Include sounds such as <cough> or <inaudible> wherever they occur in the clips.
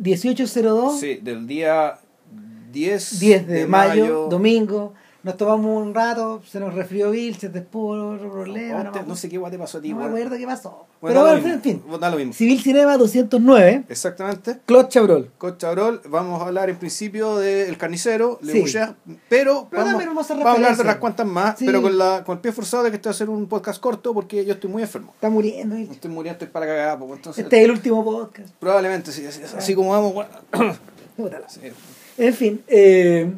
1802. Sí, del día 10, 10 de, mayo, domingo. Nos tomamos un rato, se nos resfrió Bill, se te puso problema. No, no, sé qué guay te pasó a ti, No me acuerdo qué pasó. Bueno, Pero bueno, en fin. Da lo mismo. Civil Cinema 209, Exactamente. Claude Chabrol. Con Chabrol vamos a hablar en principio del carnicero, Le Sí. Boucher, pero, Pero vamos, vamos a hablar de unas cuantas más, Sí. pero con, la, con el pie forzado de que estoy a hacer un podcast corto porque yo estoy muy enfermo. Está muriendo. Bill. Estoy muriendo, estoy para cagar, pues, entonces Este es el último podcast. probablemente sí, así, así como vamos. bueno. Sí. En fin, eh,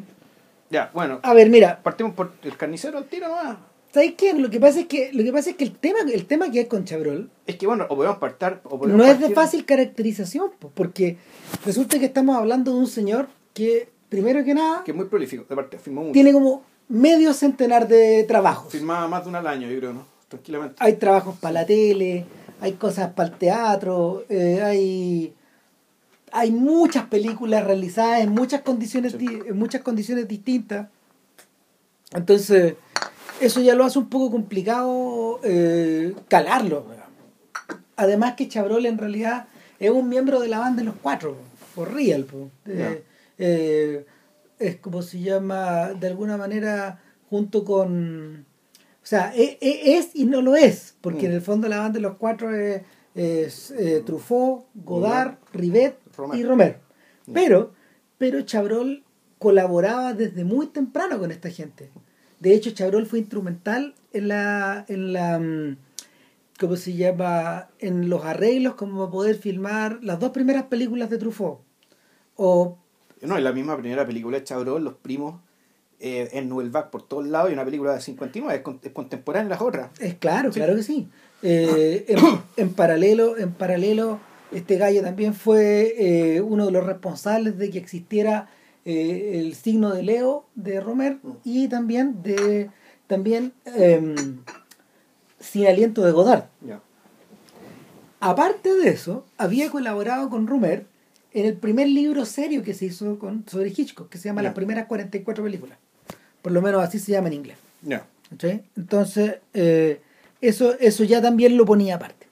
Ya, bueno, a ver, mira, partimos por el carnicero al tiro nomás. ¿sabes qué? Lo que pasa es que lo que pasa es que el tema el tema que hay con Chabrol Es que bueno, o podemos partir. O podemos no es de fácil caracterización, po, porque resulta que estamos hablando de un señor que primero que nada Que es muy prolífico, de parte, firmó mucho. tiene como medio centenar de trabajos. Firmaba más de un al año, yo creo, ¿no? Tranquilamente. Hay trabajos para la tele, hay cosas para el teatro, eh, hay hay muchas películas realizadas en muchas condiciones Sí. en muchas condiciones distintas. Entonces, eso ya lo hace un poco complicado eh, calarlo. Además que Chabrol en realidad es un miembro de la banda de los cuatro, por real. po. Eh, eh, es como se llama, de alguna manera, junto con... O sea, e- e- es, y no lo es, porque Mm. en el fondo la banda de los cuatro es, es, Truffaut, Godard, Rivet Romer. y Romer. Mm. Pero, pero Chabrol colaboraba desde muy temprano con esta gente. De hecho, Chabrol fue instrumental en la, en la, mm, ¿cómo se llama? En los arreglos como para poder filmar las dos primeras películas de Truffaut. O, No, en la misma primera película de Chabrol, Los Primos, eh, en Nouvelle por todos lados, y una película de 59, es, con- es contemporánea las otras. es claro, Sí. claro que sí. Eh, <coughs> en, en paralelo, en paralelo, este gallo también fue eh, uno de los responsables de que existiera eh, el signo de Leo de Romer y también de también em, sin aliento de Godard. Ya. Aparte de eso, había colaborado con Rumer en el primer libro serio que se hizo con, sobre Hitchcock, que se llama. Las primeras 44 películas. Por lo menos así se llama en inglés. ¿cachai? Entonces, eh, eso, eso ya también lo ponía aparte.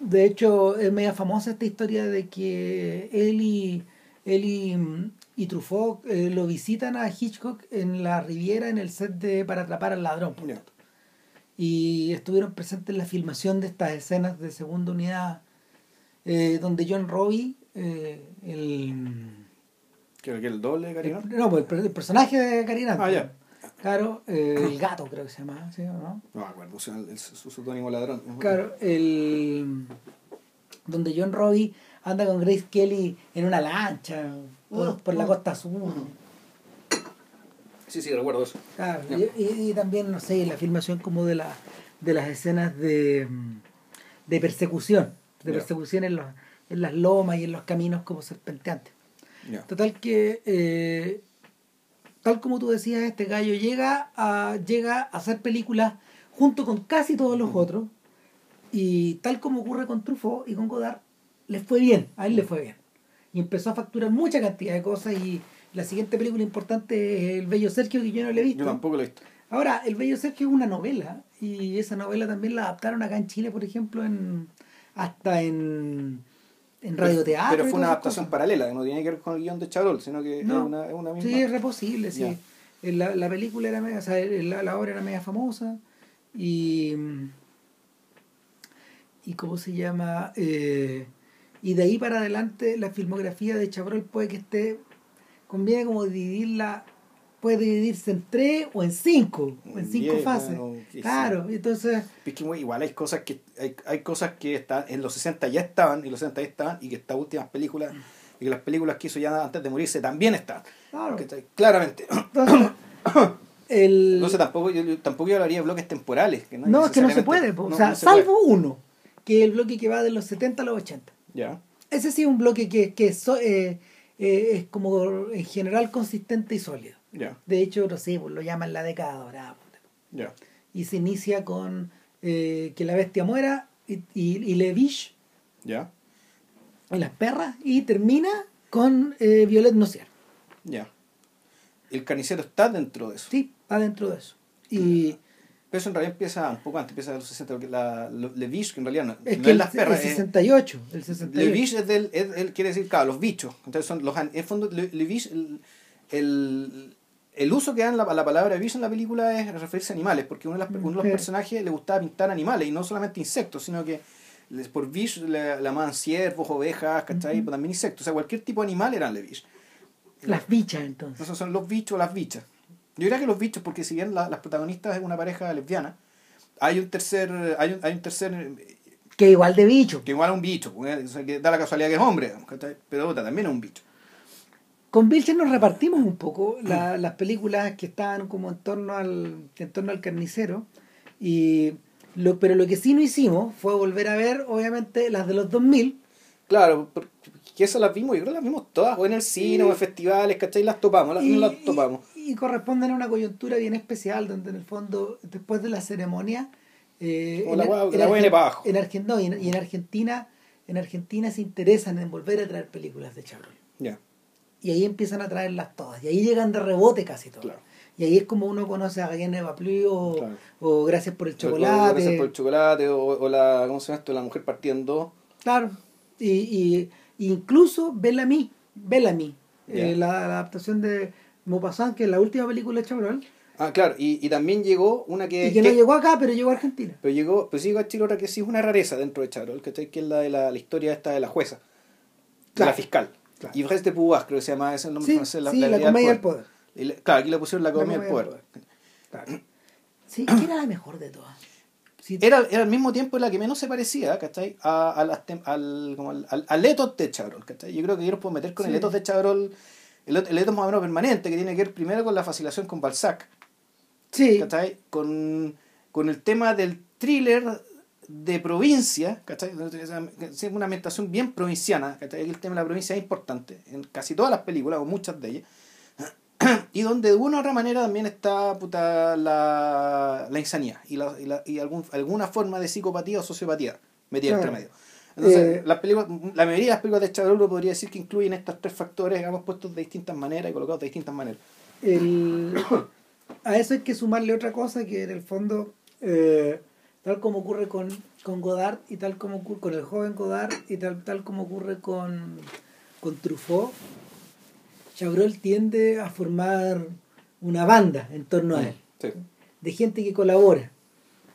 De hecho, es media famosa esta historia de que él y, él y, y Truffaut eh, lo visitan a Hitchcock en la Riviera en el set de Para atrapar al ladrón. Y estuvieron presentes en la filmación de estas escenas de segunda unidad, eh, donde John Robbie, eh, el, ¿Que el doble de no, pues el, el personaje de Carinante. Ah, ya. Claro, eh, el gato creo que se llama, ¿sí o no? No me acuerdo, o sea, el, el- su pseudónimo ladrón. Claro, el donde John Robbie anda con Grace Kelly en una lancha por, por la mm. costa sur. Sí, sí, recuerdo eso. Claro, y, y- y también, no sé, la filmación como de la de las escenas de, de persecución, de persecución en, los, en las lomas y en los caminos como serpenteantes. Total que, eh, tal como tú decías, este gallo llega a, llega a hacer películas junto con casi todos los otros. Y tal como ocurre con Truffaut y con Godard, les fue bien, a él le fue bien. Y empezó a facturar mucha cantidad de cosas y la siguiente película importante es El Bello Sergio, que yo no le he visto. Yo tampoco lo he visto. Ahora, El Bello Sergio es una novela y esa novela también la adaptaron acá en Chile, por ejemplo, en hasta en, en radioteatro. Pero fue una adaptación cosas. paralela, que no tiene que ver con el guion de Chabrol, sino que No. es, una, es una misma. Sí, es re posible, sí. Eh, La, la película era media, o sea, la, la obra era media famosa y y cómo se llama Eh, y de ahí para adelante la filmografía de Chabrol puede que esté conviene como dividirla puede dividirse en tres o en cinco o en cinco fases quizá. claro y entonces Es que igual hay cosas que hay, hay cosas que están en los 60 ya estaban, y los 60 ya estaban, y que estas últimas películas, y que las películas que hizo ya antes de morirse también están. claro. Claramente. entonces el Entonces tampoco yo, tampoco yo hablaría de bloques temporales. Que no, no es que no se puede o sea no se puede. salvo uno que es el bloque que va de los 70 a los 80 Ya. Ese sí es un bloque que, que so- eh, eh, es como en general consistente y sólido. Ya. De hecho, no sé, pues, lo llaman la década dorada. Ya. Y se inicia con eh, que la bestia muera y, y, y Levish Ya. y las perras y termina con eh, Violet Nociar. Ya. El carnicero está dentro de eso. Sí, adentro de eso. Y Pero eso en realidad empieza un poco antes, empieza en los 60, porque la, lo- Le Vish, que en realidad no, Es no que es el, las perras, el es- 68, el Le 68. Vish es del, es- él quiere decir, claro, los bichos. Entonces son los, en el fondo, Le, Le Vish, el, el, el uso que dan la, la palabra bicho en la película es referirse a animales, porque uno de, las- uno de los personajes le gustaba pintar animales, y no solamente insectos, sino que les- por bicho le, llamaban ciervos, ovejas, ¿cachai? Ujú. Pero también insectos, o sea, cualquier tipo de animal eran Le Vish. Las bichas entonces. Esos son los bichos o las bichas. Yo diría que los bichos, porque si bien la- las protagonistas es una pareja lesbiana, hay un tercer, hay un, hay un tercer eh, Que igual de bicho. que igual es un bicho, pues, o sea, que da la casualidad que es hombre, ¿cachai? pero también es un bicho. Con Vilches nos repartimos un poco la- las películas que estaban como en torno al, en torno al carnicero. Y lo, pero lo que sí no hicimos fue volver a ver, obviamente, las de los 2000. Claro, porque esas las vimos, yo creo que las vimos todas, o en el cine, o en festivales, ¿cachai? Las topamos, las, y, no las topamos. y- y corresponden a una coyuntura bien especial, donde en el fondo, después de la ceremonia. eh, la en- la Argen- en Argen- no, y en, en Argentina, en Argentina se interesan en volver a traer películas de Chabrol. Ya, Y ahí empiezan a traerlas todas. Y ahí llegan de rebote casi todas. Claro. Y ahí es como uno conoce a Gallene Baplu o, Claro. o Gracias por el O- o chocolate. Gracias por el chocolate, o, o la, ¿cómo se llama esto? La mujer partida en dos. Claro. Y, y incluso Bellamy, Bellamy, eh, Ya. la, la adaptación de Maupassant, que es la última película de Chabrol, Ah, claro, y, y también llegó una que... y que no llegó acá, pero llegó a Argentina. Pero llegó, pues llegó a Chile otra que sí es una rareza dentro de Charol, ¿cachai? Que es la de la, la historia esta de la jueza, de la fiscal. Claro. Y Yves de Pouas, creo que se llama ese el nombre Sí, francés, sí, la, comedia del poder. Y le- claro, aquí le pusieron la comedia del poder. Claro. Sí, que era la mejor de todas. Sí, Era, era al mismo tiempo la que menos se parecía, ¿cachai? A, a las tem- al, como al, al, al ethos de Chabrol, ¿cachai? Yo creo que yo los puedo meter con el Sí. ethos de Chabrol, el, el ethos más o menos permanente, que tiene que ver primero con la fascinación con Balzac, sí, ¿cachai? Con, con el tema del thriller de provincia, ¿cachai? Una ambientación bien provinciana, ¿cachai? El tema de la provincia es importante en casi todas las películas, o muchas de ellas. <clears throat> Y donde de una u otra manera también está puta, la, la insanía y, la, y, la- y algún, alguna forma de psicopatía o sociopatía metida Claro. entre medio. Entonces, Eh, las películas, la mayoría de las películas de Chabrol podría decir que incluyen estos tres factores, digamos, puestos de distintas maneras y colocados de distintas maneras. el- <coughs> a eso hay que sumarle otra cosa que en el fondo, eh, tal como ocurre con, con Godard y tal como ocurre con el joven Godard y tal, tal como ocurre con, con Truffaut, Chabrol tiende a formar una banda en torno a él, Sí. de gente que colabora.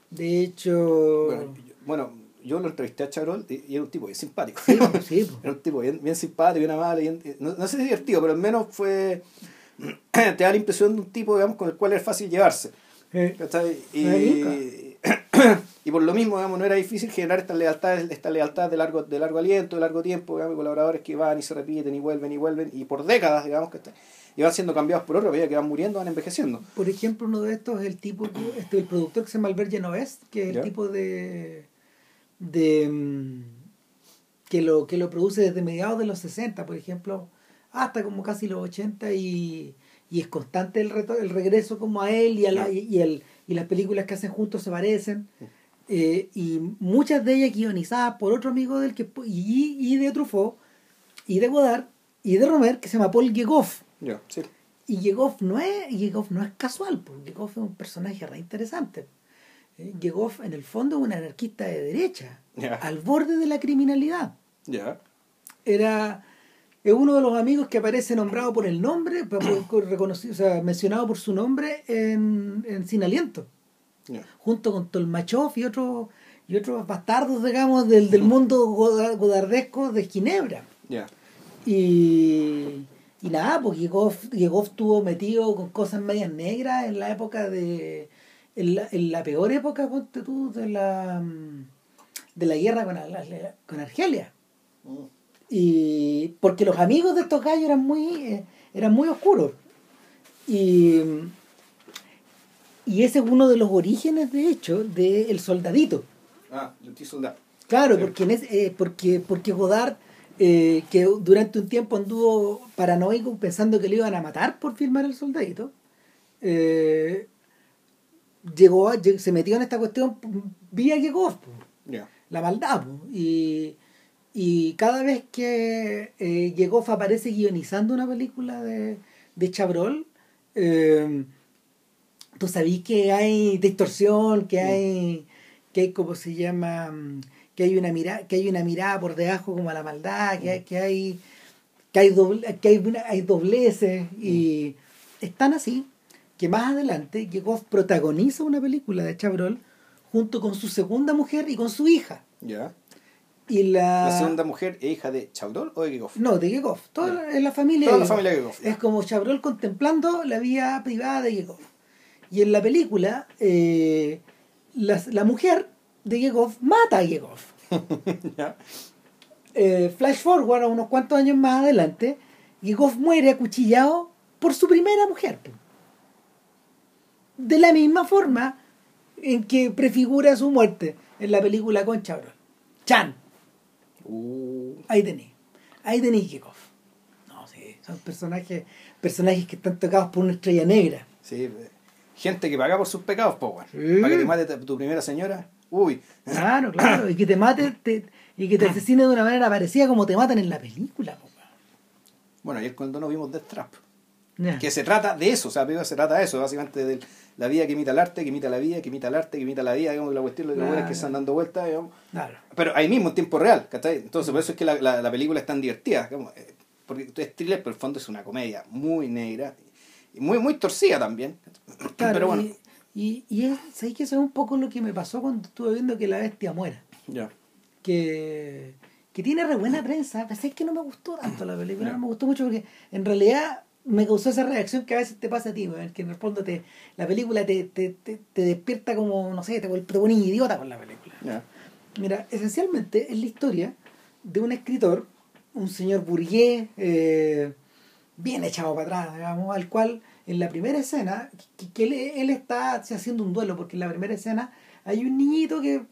De hecho, Bueno, yo, bueno, yo lo entrevisté a Chabrol y, y era un tipo bien simpático. sí, sí. <laughs> Era un tipo bien, bien simpático, bien amable. bien- no, no sé si divertido, pero al menos fue. <clears throat> te da la impresión de un tipo, digamos, con el cual es fácil llevarse. Eh. Y, Ahí y por lo mismo, digamos, no era difícil generar esta lealtad, esta lealtad de largo, de largo aliento, de largo tiempo, digamos, colaboradores que van y se repiten y vuelven y vuelven, y por décadas, digamos, que y van siendo cambiados por ya que van muriendo, van envejeciendo. Por ejemplo, uno de estos es el tipo, este, el productor que se llama Albert Genovés, que es el Ya. tipo de, de mm, que lo que lo produce desde mediados de los 60, por ejemplo, hasta como casi los 80 y, y es constante el reto, el regreso como a él y a la, y el, y las películas que hacen juntos se parecen. Eh, y muchas de ellas guionizadas por otro amigo del que y, y de Truffaut y de Godard y de Romer que se llama Paul Gegoff Ya, sí. y Yegoff no es, Yegoff no es casual, porque Yegoff es un personaje re interesante. Eh, Yegoff en el fondo es un anarquista de derecha, al borde de la criminalidad. Ya. Era es uno de los amigos que aparece nombrado por el nombre, reconocido, o sea, mencionado por su nombre en, en Sin Aliento, Junto con Tolmachov y otros y otros bastardos, digamos, del, del mundo goda- godardesco de Ginebra. Y, y nada, Yegoff, Yegoff estuvo metido con cosas medias negras en la época de. En la, en la peor época, ponte tú, de la, mm, de la guerra con, con Argelia. Y porque los amigos de estos gallos eran muy, eh, eran muy oscuros. Y, y ese es uno de los orígenes, de hecho, del El Soldadito. Ah, estoy soldado. Claro, porque, en ese- eh, porque, porque Godard, eh, que durante un tiempo anduvo paranoico pensando que le iban a matar por filmar el soldadito, eh, llegó se metió en esta cuestión vía po, Ya. la maldad. po, y, y cada vez que eh, Yegoff aparece guionizando una película de, de Chabrol, eh, tú sabís que hay distorsión, que hay, que hay como se llama, mm, que hay una mirada, que hay una mirada por debajo como a la maldad, que hay, que hay, que hay, doble, que hay, una- hay dobleces y están así que más adelante Chekhov protagoniza una película de Chabrol junto con su segunda mujer y con su hija. Ya. Y la, La segunda mujer es hija de Chaudol o de Gigov. No, de Chekhov. Toda Ya. la, familia. Toda de la familia de. Es como Chabrol contemplando la vida privada de Chekhov. Y en la película, eh, la, la mujer de Chekhov mata a <laughs> ya. Eh, flash forward a unos cuantos años más adelante, Chekhov muere acuchillado por su primera mujer. De la misma forma en que prefigura su muerte en la película con Chabrol. Chan. Uh, Ahí tenés. Ahí tenés Chekhov. No, sí. Son personajes, personajes que están tocados por una estrella negra. sí. Gente que paga por sus pecados, po, weón. Sí. Para que te mate tu primera señora. Uy. Claro, claro. Y que te mate te- y que te asesine de una manera parecida como te matan en la película. po, Bueno, ayer cuando nos vimos Death Trap. Que se trata de eso, o sea, se trata de eso, básicamente de la vida que imita el arte, que imita la vida, que imita el arte, que imita la vida, digamos, la cuestión de los Claro. que están dando vueltas, digamos. Claro. Pero ahí mismo, en tiempo real, ¿cachai? Entonces, por eso es que la, la, la película es tan divertida, digamos, eh, porque es thriller, pero el fondo es una comedia muy negra y muy, muy torcida también. <clears throat> Claro, pero bueno, y, y, y es, ¿sabes que eso es un poco lo que me pasó cuando estuve viendo que la bestia muera? ya. Que, que tiene re buena prensa, pero es que no me gustó tanto la película, no me gustó mucho porque en realidad me causó esa reacción que a veces te pasa a ti, que en el fondo te, la película te, te, te, te despierta como, no sé, te, te pone idiota con la película. Mira, esencialmente es la historia de un escritor, un señor burgués, eh, bien echado para atrás, digamos, al cual en la primera escena, que, que él, él está haciendo un duelo, porque en la primera escena hay un niñito que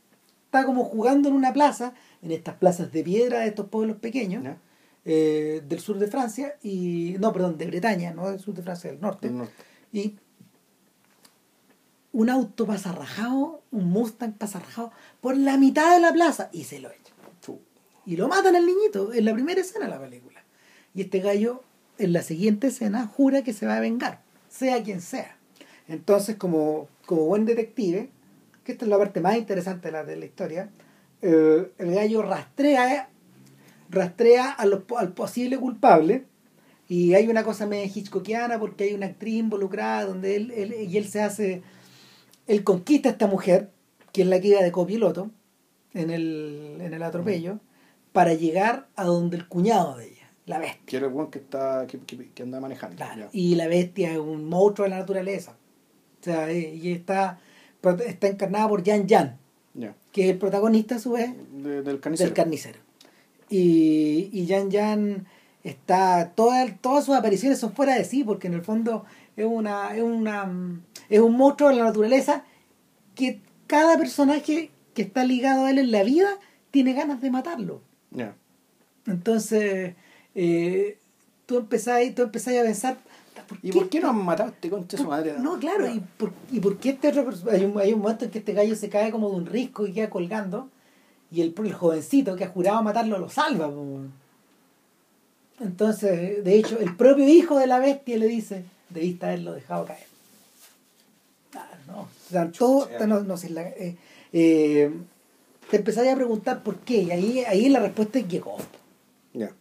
está como jugando en una plaza, en estas plazas de piedra de estos pueblos pequeños, eh, del sur de Francia, y no, perdón, de Bretaña, no del sur de Francia, del norte. Norte. Y un auto pasa rajado, un Mustang pasa rajado por la mitad de la plaza y se lo echa. Y lo matan al niñito en la primera escena de la película. Y este gallo, en la siguiente escena, jura que se va a vengar, sea quien sea. Entonces, como, como buen detective, que esta es la parte más interesante de la, de la historia, eh, el gallo rastrea, rastrea a los po- al posible culpable y hay una cosa medio hitchcockiana porque hay una actriz involucrada donde él, él- y él se hace él conquista a esta mujer que es la iba de copiloto en el, en el atropello para llegar a donde el cuñado de ella la bestia Que era el buen que, está, que, que, que anda manejando. Claro, y la bestia es un monstruo de la naturaleza o sea eh, y está está encarnada por Jan Jan que es el protagonista a su vez De- del carnicero. del carnicero. Y, y Jan Jan está, todas todas sus apariciones son fuera de sí, porque en el fondo es una, es una es un monstruo de la naturaleza que cada personaje que está ligado a él en la vida tiene ganas de matarlo. Entonces, eh, tú empezás, tú empezás a pensar, ¿Y por qué no han matado a este concha su madre? no, claro, ¿y por, y por qué este hay un, hay un momento en que este gallo se cae como de un risco y queda colgando y el, el jovencito que ha jurado matarlo lo salva. po. Entonces, de hecho, el propio hijo de la bestia le dice, debiste haberlo dejado caer. Ah, no, o sea, no, no sé, la- eh, eh, te empezáis a preguntar por qué, y ahí, ahí la respuesta es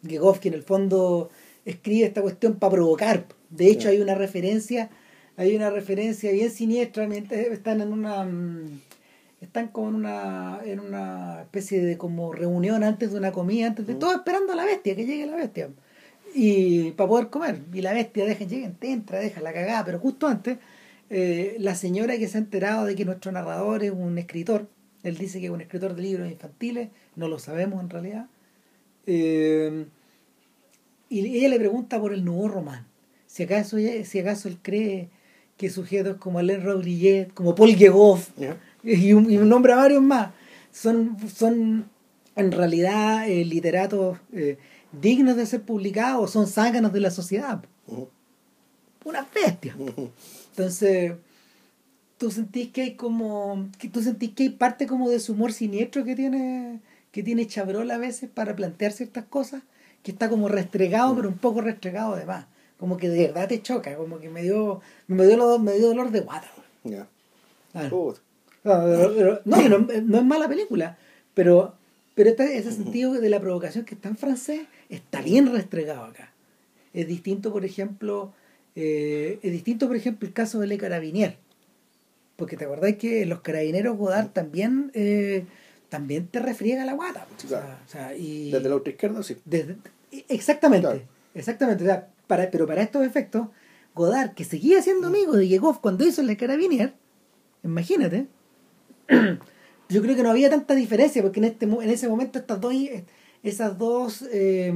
Yegov, que en el fondo escribe esta cuestión para provocar. De hecho, hay una referencia, hay una referencia bien siniestra están en una mm, están como en una, en una especie de como reunión antes de una comida, antes de Mm. todo esperando a la bestia, que llegue la bestia. Y para poder comer. Y la bestia deja, llega, te entra, deja la cagada, pero justo antes, eh, la señora que se ha enterado de que nuestro narrador es un escritor, él dice que es un escritor de libros infantiles, no lo sabemos en realidad. Eh, y ella le pregunta por el nuevo román. Si acaso, si acaso él cree que sujetos como Alain Rodriguez, como Paul Yegov Ya. y un, y un nombre a varios más, son, son en realidad eh, literatos eh, dignos de ser publicados o son zánganos de la sociedad. Ujú. Una bestia. Entonces, tú sentís que hay como, que tú sentís que hay parte como de su humor siniestro que tiene, que tiene Chabrol a veces para plantear ciertas cosas, que está como restregado, pero un poco restregado de más. Como que de verdad te choca, como que me dio, me dio, me dio dolor de guata. Claro. Puta. No, no, que no, no es mala película, pero, pero este- ese sentido de la provocación que está en francés está bien restregado acá. Es distinto, por ejemplo, eh, es distinto, por ejemplo, el caso de Le Carabinier. Porque te acordás que los carabineros Godard también, eh, también te refriega la guata. pues, Claro. o sea, y Desde la otra izquierda, sí. desde- exactamente, Claro. exactamente. o sea, para, pero para estos efectos, Godard, que seguía siendo amigo de Yegov cuando hizo Le Carabinier, imagínate, <clears throat> yo creo que no había tanta diferencia porque en este en ese momento estas dos esas dos eh,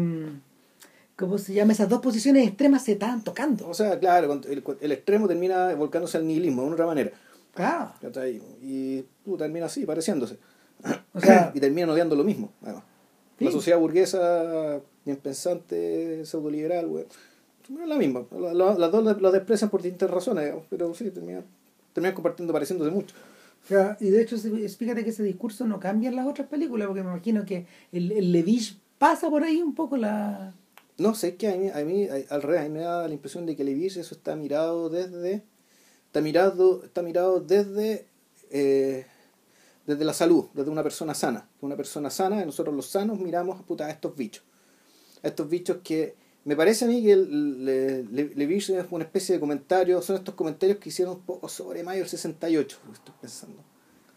¿cómo se llama? esas dos posiciones extremas se estaban tocando O sea, claro, el, el extremo termina volcándose al nihilismo de una otra manera. claro ¿cachai? Y tú termina así, pareciéndose. O sea <coughs> y terminan odiando lo mismo, además. Sí. La sociedad burguesa, bien pensante, pseudoliberal, güey. Es la misma. La- la- Las dos la desprecian por distintas razones, digamos, pero sí, terminan, terminan compartiendo, pareciéndose mucho. sea, y de hecho fíjate que ese discurso no cambia en las otras películas porque me imagino que el, el Levich pasa por ahí un poco la No sé, es que a mí, a mí al revés, a mí me da la impresión de que Levis eso está mirado desde. Está mirado, está mirado desde. eh, desde la salud, desde una persona sana. Una persona sana, nosotros los sanos miramos puta, a estos bichos. A estos bichos que. Me parece a mí que el, le, es una especie de comentario, son estos comentarios que hicieron un poco sobre mayo del 68, estoy pensando.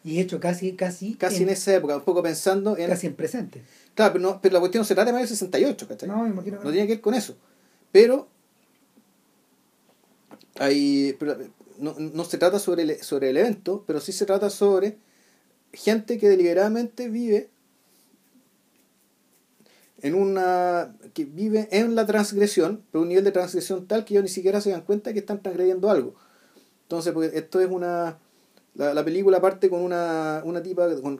y hecho casi casi Casi en esa época, un poco pensando en. casi en presente Claro, pero, no, pero la cuestión no se trata de mayo del 68, ¿cachai? no me imagino no tiene que ver con eso. Pero hay pero no, no se trata sobre el, sobre el evento, pero sí se trata sobre gente que deliberadamente vive en una que vive en la transgresión, pero un nivel de transgresión tal que ellos ni siquiera se dan cuenta que están transgrediendo algo. Entonces, porque esto es una la, la película parte con una, una tipa con,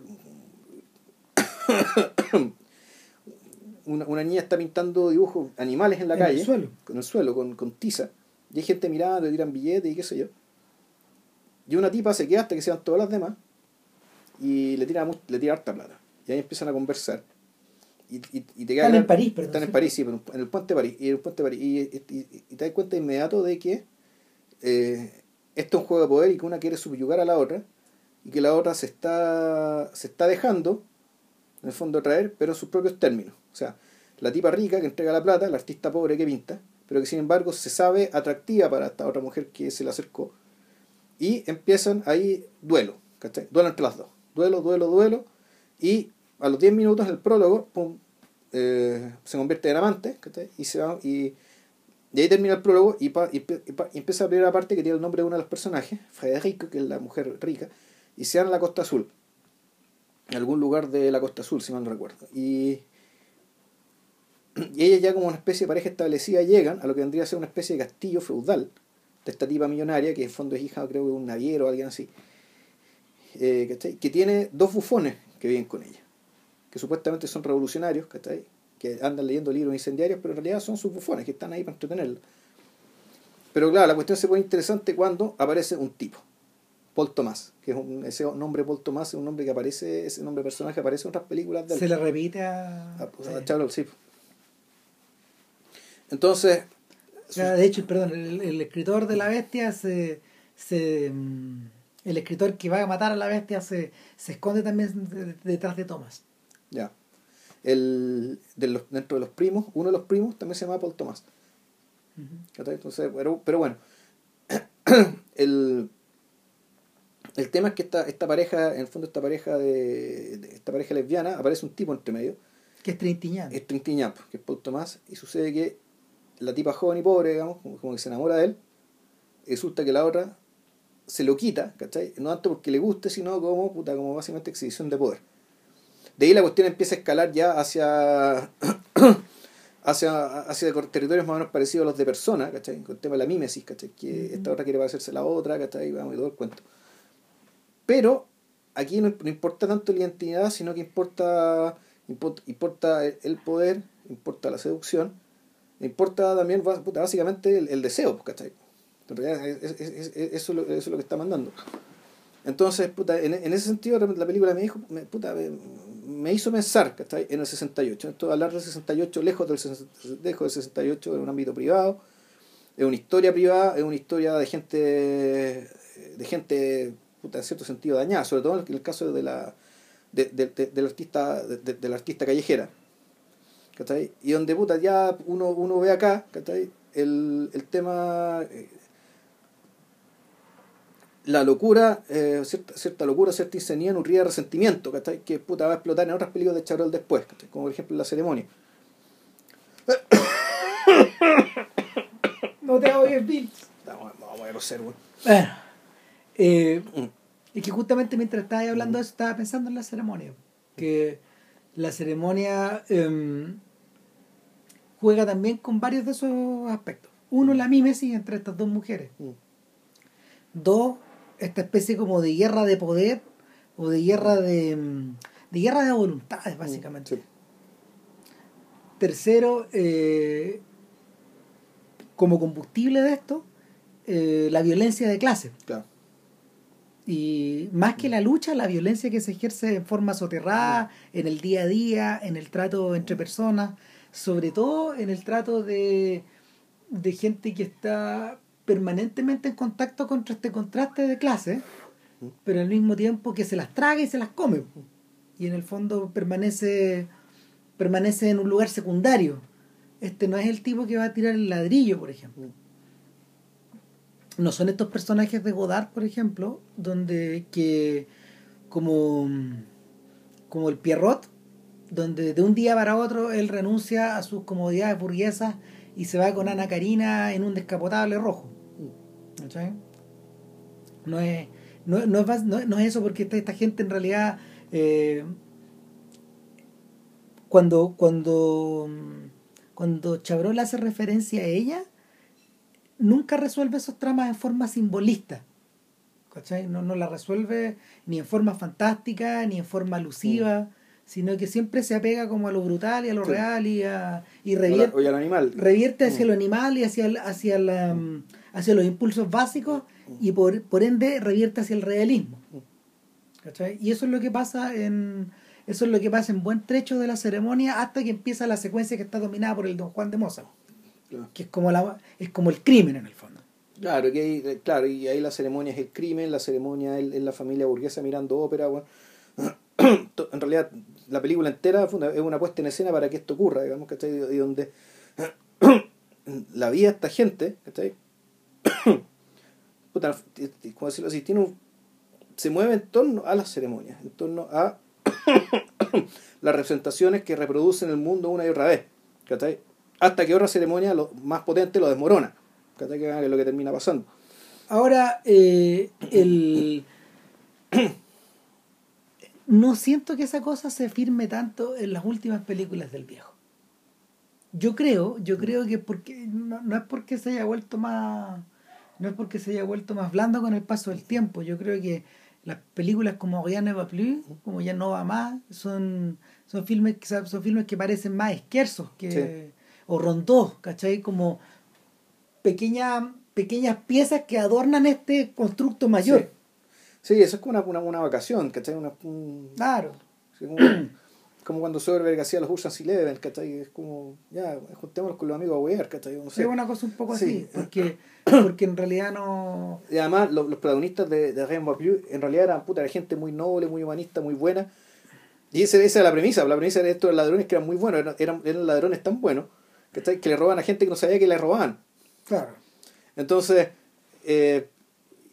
<coughs> una, una niña está pintando dibujos animales en la En el calle, suelo. con el suelo, con, con tiza, y hay gente mirando, le tiran billetes y qué sé yo. Y una tipa se queda hasta que se van todas las demás y le tira, le tira harta plata. Y ahí empiezan a conversar. Y, y, y te Están en París, perdón, Están en. París, sí, pero en el puente de París. Y, el puente de París. Y, y- y- y te das cuenta de inmediato de que eh, esto es un juego de poder y que una quiere subyugar a la otra y que la otra se está, se está dejando, en el fondo, traer, pero en sus propios términos. O sea, la tipa rica que entrega la plata, la artista pobre que pinta, pero que sin embargo se sabe atractiva para esta otra mujer que se le acercó. Y empiezan ahí duelo, ¿cachai? Duelo entre las dos. Duelo, duelo, duelo. Y a los 10 minutos el prólogo, eh, se convierte en amante. Y se va, y, y ahí termina el prólogo y, pa- y, pa- y empieza la parte que tiene el nombre de uno de los personajes, Federico, que es la mujer rica, y se van a la Costa Azul. En algún lugar de la Costa Azul, si mal no recuerdo. Y, y ellas ya como una especie de pareja establecida llegan a lo que vendría a ser una especie de castillo feudal de esta tipa millonaria, que en fondo es hija creo de un naviero o alguien así, eh, ¿cachai? que tiene dos bufones que viven con ella, que supuestamente son revolucionarios, ¿cachai? que andan leyendo libros incendiarios, pero en realidad son sus bufones que están ahí para entretenerla. Pero claro, la cuestión se pone interesante cuando aparece un tipo, Paul Tomás, que es un, ese nombre Paul Tomás es un nombre que aparece, ese nombre de personaje aparece en otras películas de se le repite a, Ah, pues, sí. a Charles, sí. Entonces, de hecho, perdón, el, el escritor de la bestia se, se mm, el escritor que va a matar a la bestia se, se esconde también de- detrás de Thomas. ya. El, de los, dentro de los primos, uno de los primos también se llama Paul. ¿cachai? Entonces, pero, pero bueno, <clears throat> el, el tema es que esta, esta pareja, en el fondo esta pareja de, de- esta pareja lesbiana, aparece un tipo entre medio, Que es Trintignant. es Trintignant, que es Paul Tomás, y sucede que la tipa joven y pobre, digamos, como, como que se enamora de él, resulta que la otra se lo quita, ¿cachai? No tanto porque le guste, sino como, puta, como básicamente exhibición de poder. De ahí la cuestión empieza a escalar ya hacia <coughs> hacia, hacia territorios más o menos parecidos a los de persona, ¿cachai? Con el tema de la mímesis, ¿cachai? Que esta otra quiere parecerse a la otra, ¿cachai? Vamos, y todo el cuento. Pero aquí no, no importa tanto la identidad, sino que importa, impo- importa el, poder, importa la seducción, importa también puta, básicamente el, el deseo, ¿cachai? Es- es- es- es- eso, es lo, eso es lo que está mandando. Entonces, puta, en, en ese sentido la película me dijo, me, puta, me, hizo pensar, ¿cachai? En el 68. Esto, hablar del 68 lejos del, lejos del 68 en un ámbito privado, es una historia privada, es una historia de gente de gente, puta, en cierto sentido, dañada, sobre todo en el caso de la, de, de, de- del artista, de, del artista callejera. ¿cachai? Y donde puta, ya uno, uno ve acá ¿cachai? El, el tema, eh, la locura, eh, cierta, cierta locura, cierta insanidad nutrida de resentimiento, ¿cachai? que puta, va a explotar en otras películas de Chabrol después, ¿cachai? como por ejemplo La Ceremonia. No te oyes, Bill. Vamos, vamos a ver, ser, weón. Bueno, eh, Mm. y que justamente mientras estaba hablando de eso, estaba pensando en la ceremonia. Que la ceremonia em, juega también con varios de esos aspectos. Uno, la mímesis entre estas dos mujeres. Mm. Dos, esta especie como de guerra de poder o de guerra de, de guerra de voluntades, básicamente. Sí. Tercero, eh, como combustible de esto, eh, la violencia de clase. Claro. Y más que la lucha, la violencia que se ejerce en forma soterrada, en el día a día, en el trato entre personas, sobre todo en el trato de, de gente que está permanentemente en contacto contra este contraste de clase, pero al mismo tiempo que se las traga y se las come. Y en el fondo permanece, permanece en un lugar secundario. Este no es el tipo que va a tirar el ladrillo, por ejemplo no son estos personajes de Godard, por ejemplo, donde que como, como el Pierrot, donde de un día para otro él renuncia a sus comodidades burguesas y se va con Ana Karina en un descapotable rojo. ¿Cachai? No es, no, es, no, es eso porque esta, esta gente en realidad eh, cuando cuando cuando Chabrol hace referencia a ella nunca resuelve esos tramas en forma simbolista. ¿Cachai? No, no la resuelve ni en forma fantástica, ni en forma alusiva, sino que siempre se apega como a lo brutal y a lo Sí. real y, a, y O la- revierte, o ya el animal. revierte hacia Mm. lo animal y hacia, el- hacia, la, mm, hacia los impulsos básicos y por, por ende revierte hacia el realismo. ¿Cachai? Y eso es lo que pasa en eso es lo que pasa en buen trecho de la ceremonia hasta que empieza la secuencia que está dominada por el Don Juan de Mozart, Claro. que es como la es como el crimen en el fondo. Claro, que ahí, eh, claro, y ahí la ceremonia es el crimen, la ceremonia es, es la familia burguesa mirando ópera. <clears throat> To- En realidad, la película entera es una puesta en escena para que esto ocurra, digamos, ¿cachai? Y donde <clears throat> la vida de esta gente, ¿cachai? <clears throat> Puta, ¿cómo decirlo así? Tiene un- se mueve en torno a las ceremonias, en torno a <clears throat> las representaciones que reproducen el mundo una y otra vez, ¿cachai? Hasta que otra ceremonia lo, más potente lo desmorona, ¿cachai? Que es lo que termina pasando. Ahora, eh, el... no siento que esa cosa se firme tanto en las últimas películas del viejo. Yo creo, yo creo que porque no, no es porque se haya vuelto más no es porque se haya vuelto más blando con el paso del tiempo. Yo creo que las películas como Rien ne va plus, como Ya no va más, son son filmes que son filmes que parecen más esquersos que Sí. o rondós, ¿cachai? Como pequeñas pequeñas piezas que adornan este constructo mayor. Sí, eso es como una, una, una vacación, ¿cachai? Una, un- Claro. sí, como, <clears throat> como cuando Soderbergh hacía los Ocean's Eleven, ¿cachai? Es como, ya, juntémonos con los amigos a huear, ¿cachai? No sé. Es una cosa un poco Sí. así, porque, <clears throat> porque en realidad no... Y además, lo- los protagonistas de, de Rainbow en realidad eran puta, era gente muy noble, muy humanista, muy buena. Y ese- esa era la premisa. La premisa de estos ladrones que eran muy buenos, eran, eran, eran ladrones tan buenos ¿cachai? que le roban a gente que no sabía que le robaban. Claro. Entonces, eh,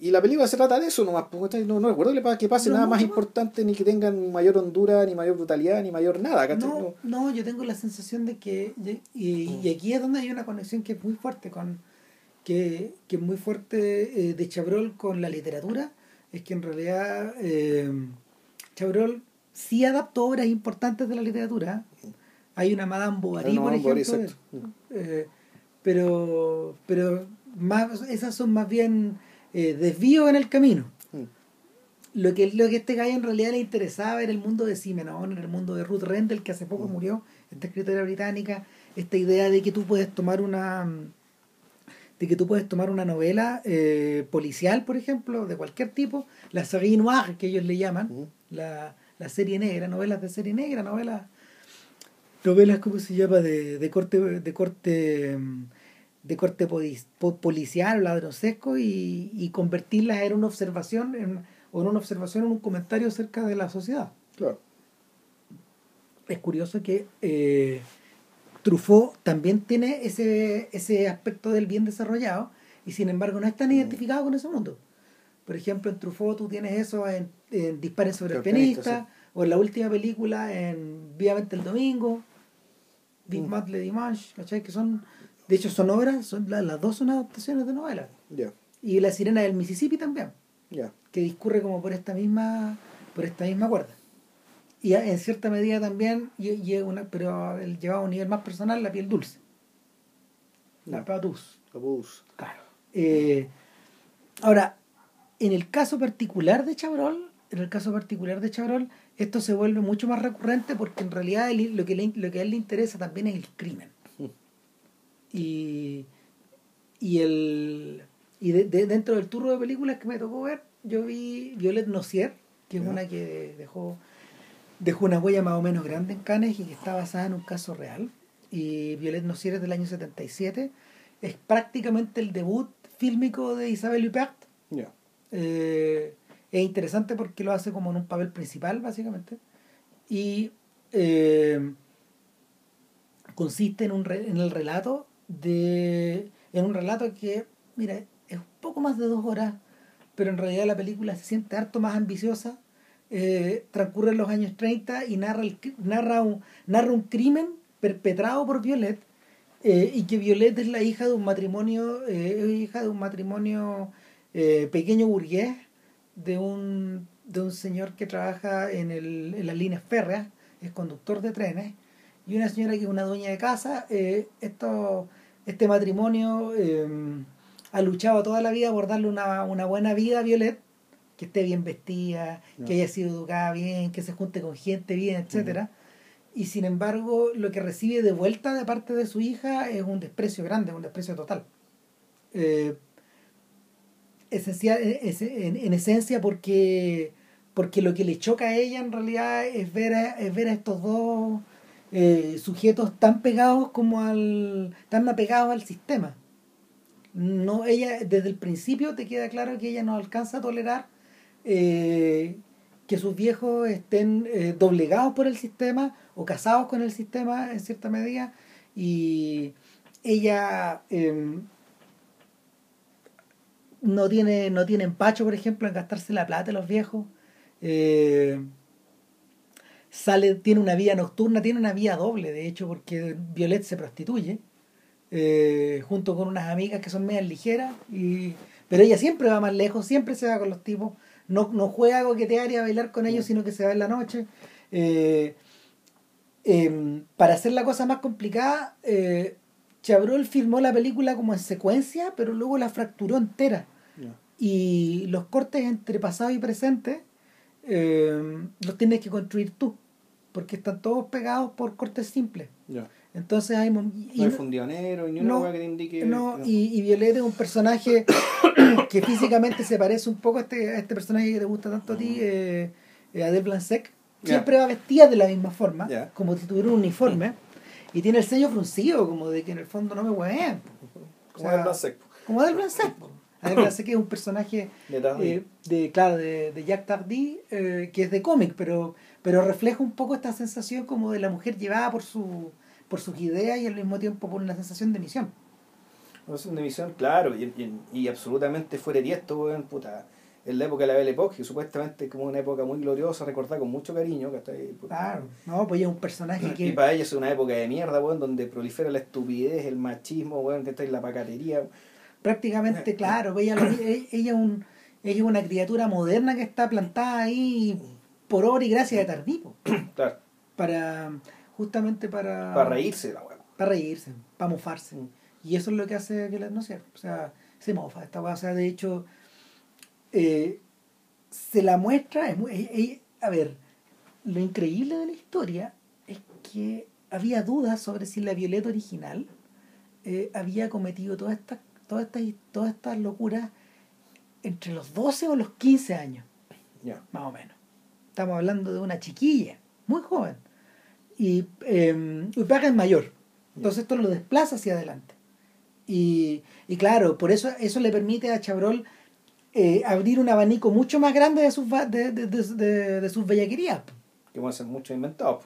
y la película se trata de eso nomás. ¿cachai? No, no recuerdo que, pase No, nada más no. importante, ni que tengan mayor hondura, ni mayor brutalidad, ni mayor nada. No, no, yo tengo la sensación de que... Y, y aquí es donde hay una conexión que es muy fuerte con... Que, que es muy fuerte eh, de Chabrol con la literatura. Es que en realidad eh, Chabrol sí adaptó obras importantes de la literatura. Hay una Madame Bovary, una por Madame Bovary, ejemplo. eh, pero pero más, esas son más bien eh, desvíos en el camino. Mm. Lo que, lo que este gallo en realidad le interesaba era el mundo de Simenon, era el mundo de Ruth Rendell, que hace poco murió, esta escritora británica, esta idea de que tú puedes tomar una de que tú puedes tomar una novela eh, policial, por ejemplo, de cualquier tipo, la série noire, que ellos le llaman, Ujú. la, la serie negra, novelas de serie negra, novelas, novelas, ¿cómo se llama?, de, de corte, de corte mm, de corte poli- po- policial o ladroncesco y, y convertirlas en una observación en, o en una observación en un comentario acerca de la sociedad. Claro. Es curioso que eh, Truffaut también tiene ese, ese aspecto del bien desarrollado y sin embargo no es tan identificado con ese mundo. Por ejemplo, en Truffaut tú tienes eso en, en Disparen sobre el El pianista, pianista, o en la última película en Vivamente el Domingo, Big Mm. Mat Le Dimanche, ¿cachai? Que son, de hecho son obras, son, la- las dos son adaptaciones de novelas. Ya, Y La Sirena del Mississippi también, ya. que discurre como por esta misma, por esta misma cuerda. Y en cierta medida también, y, una, pero llevaba a un nivel más personal la piel dulce. La Ya. patus. Abus. Claro. Eh, ahora, en el caso particular de Chabrol, en el caso particular de Chabrol, esto se vuelve mucho más recurrente porque en realidad él- lo, que le- lo que a él le interesa también es el crimen. Y, y, el, y de- de- dentro del turno de películas que me tocó ver, yo vi Violet Nocier, que es una que dejó, dejó una huella más o menos grande en Cannes y que está basada en un caso real. Y Violet Nocier es del año 77. Es prácticamente el debut fílmico de Isabelle Huppert. Eh, es interesante porque lo hace como en un papel principal, básicamente. Y eh, consiste en, un re- en el relato de. En un relato que, mira, es un poco más de dos horas, pero en realidad la película se siente harto más ambiciosa. Eh, transcurre en los años 30 y narra, el, narra, un, narra un crimen perpetrado por Violet eh, y que Violet es la hija de un matrimonio, eh, hija de un matrimonio eh, pequeño burgués de un, de un señor que trabaja en, el, en las líneas férreas, es conductor de trenes, y una señora que es una dueña de casa. Eh, esto, este matrimonio eh, ha luchado toda la vida por darle una, una buena vida a Violet, que esté bien vestida, que haya sido educada bien, que se junte con gente bien, etcétera y sin embargo lo que recibe de vuelta de parte de su hija es un desprecio grande, un desprecio total. Eh, esencial, es- en, en esencia porque, porque lo que le choca a ella en realidad es ver a, es ver a estos dos eh, sujetos tan pegados como al tan apegados al sistema. No, ella desde el principio te queda claro que ella no alcanza a tolerar eh, que sus viejos estén eh, doblegados por el sistema o casados con el sistema en cierta medida y ella eh, no tiene no tiene empacho por ejemplo en gastarse la plata de los viejos sale tiene una vía nocturna tiene una vía doble de hecho porque Violet se prostituye eh, junto con unas amigas que son medias ligeras y pero ella siempre va más lejos siempre se va con los tipos. No, no juega a coquetear y a bailar con ellos sino que se va en la noche. Eh, em, para hacer la cosa más complicada eh, Chabrol filmó la película como en secuencia pero luego la fracturó entera. Y los cortes entre pasado y presente los tienes que construir tú porque están todos pegados por cortes simples entonces hay y- No hay fundionero, ni una no, que te indique. no, no. y, y Violet es un personaje <coughs> que físicamente se parece un poco a este, a este personaje que te gusta tanto a ti, eh, eh, Adele Blanc-Sec. Ya. Siempre va vestida de la misma forma, como si tuviera un uniforme, y tiene el sello fruncido, como de que en el fondo no me hueven. Como o sea, el Blasek, Como Adele Blanc-Sec. Po. Adele Blanc-Sec es un personaje de eh, de, claro, de, de Jack Tardy, eh, que es de cómic, pero, pero refleja un poco esta sensación como de la mujer llevada por su por sus ideas y al mismo tiempo por una sensación de misión. No es una visión, claro, y, y, y absolutamente fuera de esto, weón, puta. En la época de la Belle Époque, que supuestamente es como una época muy gloriosa, recordada con mucho cariño, ¿cachai? Puta. Claro, no, pues ella es un personaje Y que para ella es una época de mierda, weón, donde prolifera la estupidez, el machismo, weón, que está en la pacatería. Prácticamente, claro, pues ella, lo- ella, ella un, ella es una criatura moderna que está plantada ahí por obra y gracia de Tardipo, <coughs> Claro, para justamente para para reírse la weón. para reírse, para mofarse. Mm. Y eso es lo que hace Violet Nocier. O sea, se mofa esta weá. O sea, de hecho, eh, se la muestra. Es muy, eh, eh, a ver, lo increíble de la historia es que había dudas sobre si la Violet original eh, había cometido todas estas todas estas todas estas locuras entre los 12 o los 15 años más o menos. Estamos hablando de una chiquilla, muy joven. Y eh, Upaga es mayor. Entonces esto lo desplaza hacia adelante. Y, y claro, por eso eso le permite a Chabrol eh, abrir un abanico mucho más grande de sus, de, de, de- de sus bellaquerías. Que pueden ser muchos inventados.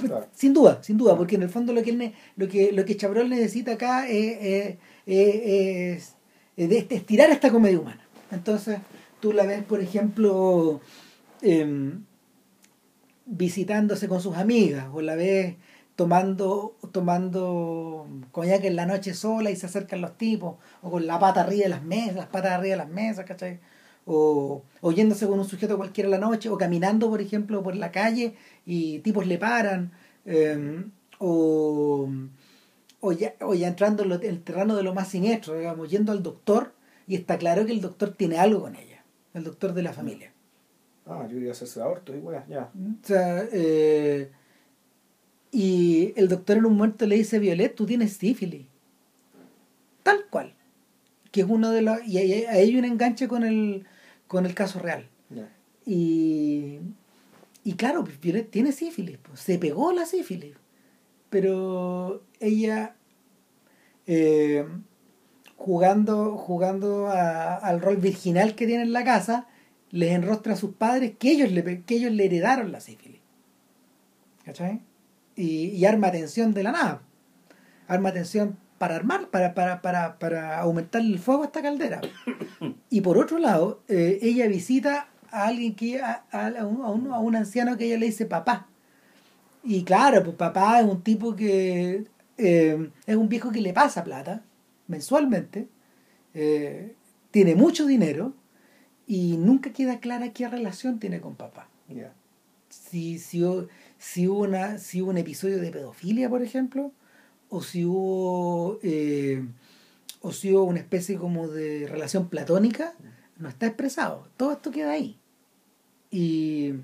claro. Sin duda, sin duda, porque en el fondo lo que él lo que lo que Chabrol necesita acá es, es, es- es de- estirar esta comedia humana. Entonces, tú la ves, por ejemplo, em, visitándose con sus amigas, o la ves tomando, tomando coñac en la noche sola y se acercan los tipos, o con la pata arriba de las mesas, las patas arriba de las mesas, ¿cachai? O, o yéndose con un sujeto cualquiera en la noche, o caminando, por ejemplo, por la calle y tipos le paran, eh, o, o, ya, o ya entrando en lo- el terreno de lo más siniestro, digamos, yendo al doctor y está claro que el doctor tiene algo con ella, el doctor de la familia. Ah, yo quería hacerse aborto y weá, ya. O sea, eh, y el doctor en un momento le dice, Violet, tú tienes sífilis. Tal cual. Que es uno de los... Y ahí hay un enganche con el, con el caso real. Y, y claro, pues, Violet tiene sífilis. pues, se pegó la sífilis. Pero ella, eh, jugando, jugando a- al rol virginal que tiene en la casa, les enrostra a sus padres que ellos le, que ellos le heredaron la sífilis. ¿Cachai? Y, y arma tensión de la nada. Arma tensión para armar, para, para, para, para aumentar el fuego a esta caldera. <coughs> Y por otro lado, eh, ella visita a alguien que a, a, un, a un- a un anciano que ella le dice papá. Y claro, pues papá es un tipo que eh, es un viejo que le pasa plata mensualmente, eh, tiene mucho dinero y nunca queda clara qué relación tiene con papá. Si, si, si, hubo una, si hubo un episodio de pedofilia, por ejemplo, o si hubo eh, o si hubo una especie como de relación platónica, no está expresado. Todo esto queda ahí. Y,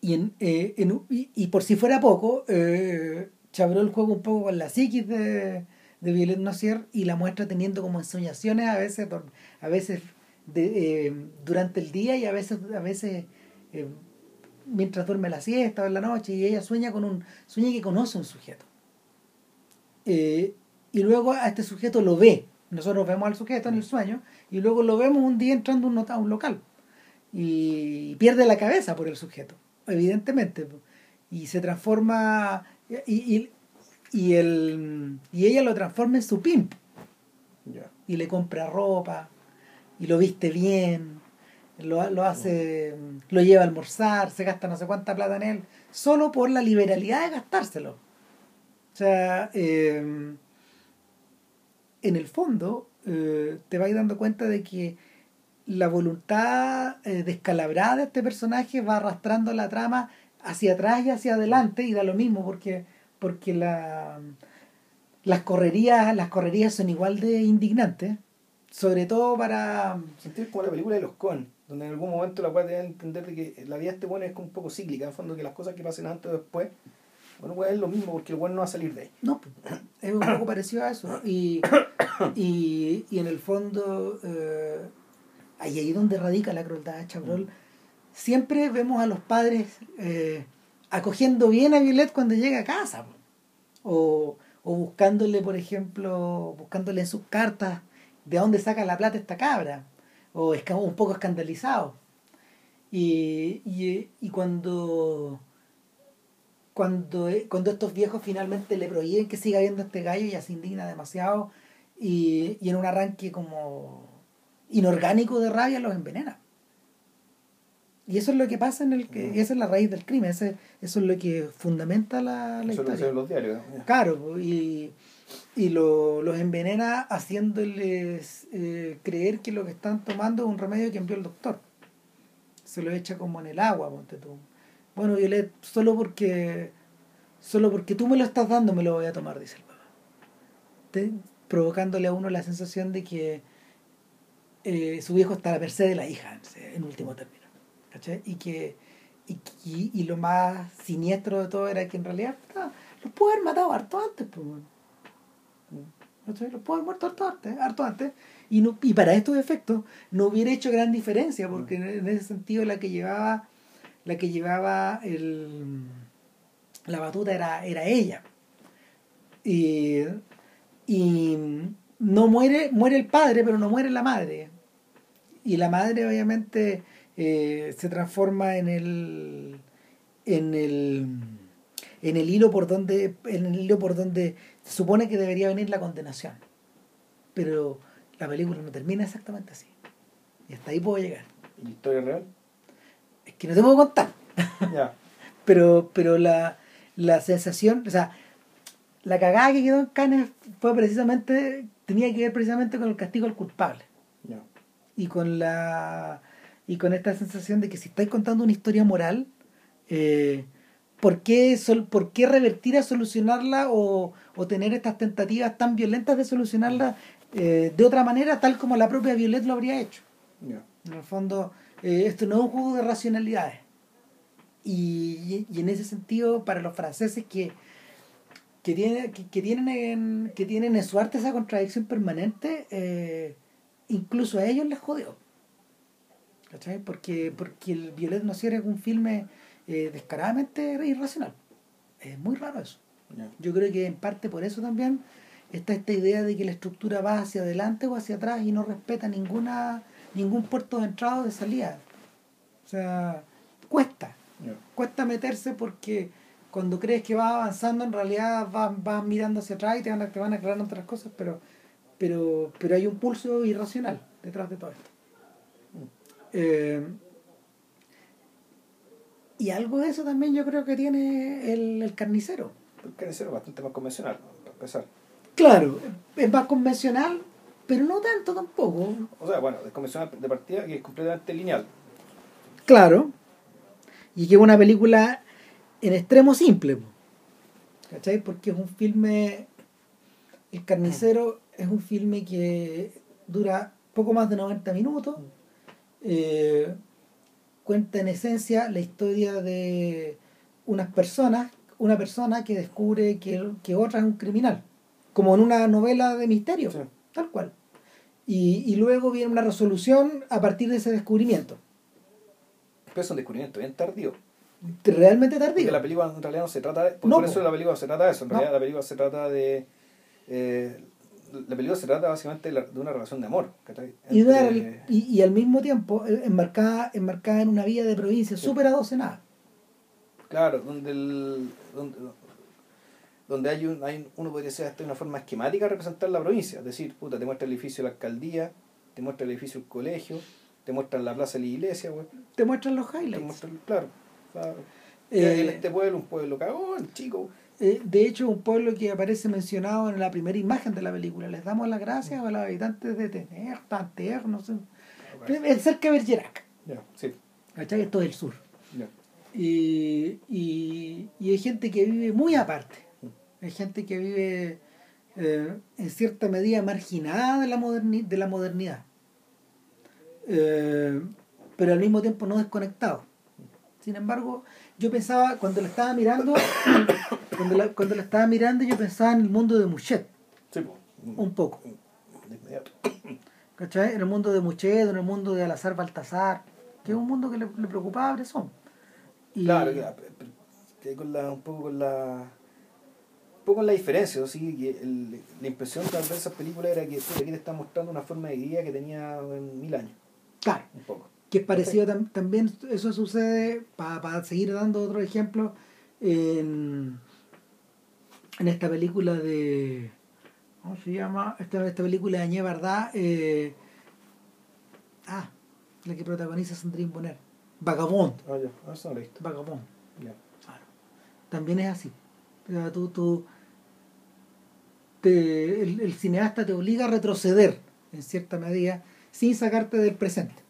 y, en, eh, en y, por si fuera poco, eh, Chabrol juega un poco con la psiquis de, de Violet Nocier y la muestra teniendo como ensoñaciones a veces, a veces de, eh, durante el día y a veces, a veces eh, mientras duerme la siesta o en la noche y ella sueña con un sueña que conoce un sujeto. Eh, y luego a este sujeto lo ve. Nosotros vemos al sujeto en el sueño y luego lo vemos un día entrando a un, a un local y pierde la cabeza por el sujeto, evidentemente. Y se transforma y, y, y, el, y ella lo transforma en su pimp y le compra ropa y lo viste bien, lo, lo hace, lo lleva a almorzar, se gasta no sé cuánta plata en él, solo por la liberalidad de gastárselo. Sea, eh, en el fondo eh, te vas dando cuenta de que la voluntad eh, descalabrada de este personaje va arrastrando la trama hacia atrás y hacia adelante y da lo mismo porque porque la, las correrías las correrías son igual de indignantes sobre todo para Sentir como la película de los Coen, donde en algún momento la puede entender de que la vida de este bueno es un poco cíclica, en el fondo que las cosas que pasen antes o después, bueno, pues es lo mismo porque el bueno no va a salir de ahí. no <clears throat> es un poco parecido a eso. Y, <coughs> y, y en el fondo eh, ahí ahí donde radica la crueldad Chabrol siempre vemos a los padres eh, acogiendo bien a Violet cuando llega a casa o, o buscándole por ejemplo buscándole en sus cartas de dónde saca la plata esta cabra o esca- un poco escandalizado. Y, y, y cuando cuando, eh, cuando estos viejos finalmente le prohíben que siga viendo a este gallo ya se indigna demasiado y, y en un arranque como inorgánico de rabia los envenena. Y eso es lo que pasa en el que, esa es la raíz del crimen, ese, eso es lo que fundamenta la, la Eso lo historia. en los diarios. Claro, y, y lo- los envenena haciéndoles eh, creer que lo que están tomando es un remedio que envió el doctor. Se lo echa como en el agua, ponte tú. Bueno, Violet, solo porque solo porque tú me lo estás dando me lo voy a tomar, dice el papá. Provocándole a uno la sensación de que eh, su viejo está a la merced de la hija, en último término. ¿cachai? Y que y, y, y lo más siniestro de todo era que en realidad puta, los pudo haber matado harto antes, pues. ¿Cachai? Los pudo haber muerto harto antes, harto antes. Y, no, y para estos efectos no hubiera hecho gran diferencia, porque en, en ese sentido la que llevaba, la que llevaba el, la batuta era, era ella. Y, y no muere, muere el padre, pero no muere la madre. Y la madre obviamente eh, se transforma en el en el en el hilo por donde en el hilo por donde se supone que debería venir la condenación. Pero la película no termina exactamente así. Y hasta ahí puedo llegar. ¿Y historia real? Es que no te puedo contar. <laughs> Pero pero la, la sensación, o sea, la cagada que quedó en Cannes fue precisamente, tenía que ver precisamente con el castigo al culpable. Y con la y con esta sensación de que si estáis contando una historia moral, eh, ¿por, qué sol- ¿por qué revertir a solucionarla o, o tener estas tentativas tan violentas de solucionarla eh, de otra manera, tal como la propia Violet lo habría hecho? En el fondo, eh, esto no es un juego de racionalidades. Y, y en ese sentido, para los franceses que, que, tiene, que, que tienen en, que tienen en su arte esa contradicción permanente, eh, incluso a ellos les jodió. ¿Cachai? Porque, porque el Violet Nozier es un filme eh, descaradamente irracional. Es muy raro eso. Yo creo que en parte por eso también está esta idea de que la estructura va hacia adelante o hacia atrás y no respeta ninguna ningún puerto de entrada o de salida. O sea, cuesta, cuesta meterse porque cuando crees que vas avanzando en realidad vas, vas mirando hacia atrás y te van, a- te van aclarando otras cosas, pero, pero, pero hay un pulso irracional detrás de todo esto. Eh, y algo de eso también yo creo que tiene el, el carnicero. El carnicero es bastante más convencional, para empezar. Claro, es más convencional, pero no tanto tampoco. O sea, bueno, es convencional de partida que es completamente lineal. Claro. Y que es una película en extremo simple. ¿Cachai? Porque es un filme. El carnicero es un filme que dura poco más de 90 minutos. Eh, cuenta en esencia la historia de unas personas, una persona que descubre que, que otra es un criminal. Como en una novela de misterio. Sí. Tal cual. Y, y luego viene una resolución a partir de ese descubrimiento. Pero es un descubrimiento bien tardío. Realmente Porque tardío. la película en realidad no se trata de... Por, No, por po. eso la película se trata de eso. En No. realidad la película se trata de... eh, la película se trata básicamente de, una relación de amor. y, de una- Entre- y, y al mismo tiempo eh, enmarcada, enmarcada en una vía de provincia súper adocenada. Claro, donde, el, donde, donde hay, un, hay un- uno podría ser hasta una forma esquemática de representar la provincia. Es decir, puta, te muestra el edificio de la alcaldía, te muestra el edificio del colegio, te muestran la plaza de la iglesia. Te muestran los Te highlights. muestran, claro. claro. Eh, en este pueblo, un pueblo cagón, chico. Eh, de hecho, un pueblo que aparece mencionado en la primera imagen de la película. Les damos las gracias a los habitantes de Tener, Tanter, no sé. Es cerca de Bergerac. Ya, sí, ¿Cachai? Esto es el sur. ya. Y, y, y hay gente que vive muy aparte. Hay gente que vive eh, en cierta medida marginada de la, moderni- de la modernidad. Eh, pero al mismo tiempo no desconectado. Sin embargo, yo pensaba, cuando la estaba mirando, <coughs> cuando la, cuando la estaba mirando, yo pensaba en el mundo de Muchet, Sí, po. un poco. De inmediato. <coughs> ¿Cachai? En el mundo de Muchet, en el mundo de Alazar Baltasar, que es un mundo que le, le preocupaba a Bresson. Y- Claro, que, que con la, un poco con la poco con la diferencia, ¿sí? que el- la impresión de ver esas películas era que aquí te está mostrando una forma de vida que tenía en mil años, Claro. un poco. que es parecido tam- también eso sucede para seguir dando otro ejemplo en, en esta película de ¿cómo se llama? esta, esta película de Añé Bardá eh, ah la que protagoniza Sandrine Bonner Vagabond Ah, ya, ah, visto. Vagabond Ya. claro. también es así tú, tú te- el, el cineasta te obliga a retroceder en cierta medida sin sacarte del presente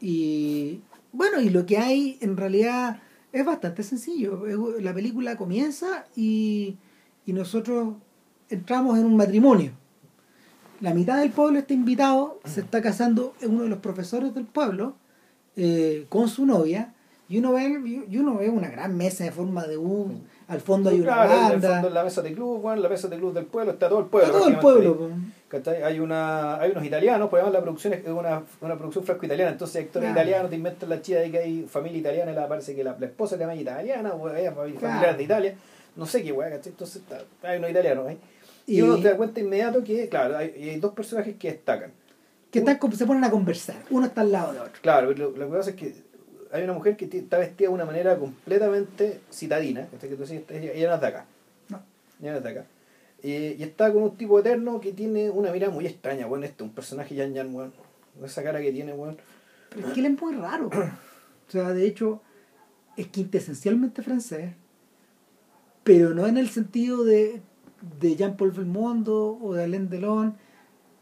y bueno, y lo que hay en realidad es bastante sencillo. La película comienza y, y nosotros entramos en un matrimonio. La mitad del pueblo está invitado, se está casando uno de los profesores del pueblo eh, con su novia y uno ve y uno ve una gran mesa de forma de U, al fondo hay una Claro, en el banda, fondo en la mesa de club, bueno, la mesa de club del pueblo, está todo el pueblo. todo el pueblo. ahí. Hay una hay unos italianos, pues además la producción es una, una producción franco-italiana, entonces actores Claro. italianos te inventan la chida de que hay familia italiana, y la parece que la, la esposa también es italiana, o hay familia Claro. de Italia, no sé qué weá, ¿cachai? Entonces está- hay unos italianos ahí. Y, uno se da cuenta inmediato que, claro, hay, hay dos personajes que destacan. Que están, se ponen a conversar, uno está al lado de otro. Claro, lo, lo que pasa es que hay una mujer que está vestida de una manera completamente citadina, que tú decís, ella, no es de acá. No. Ella no es de acá. Y, y está con un tipo eterno que tiene una mirada muy extraña, bueno, este, un personaje Yan Yan, weón. Esa cara que tiene, weón. Pero es que él es muy raro. O sea, de hecho, es quintesencialmente francés, pero no en el sentido de, de Jean-Paul Belmondo o de Alain Delon,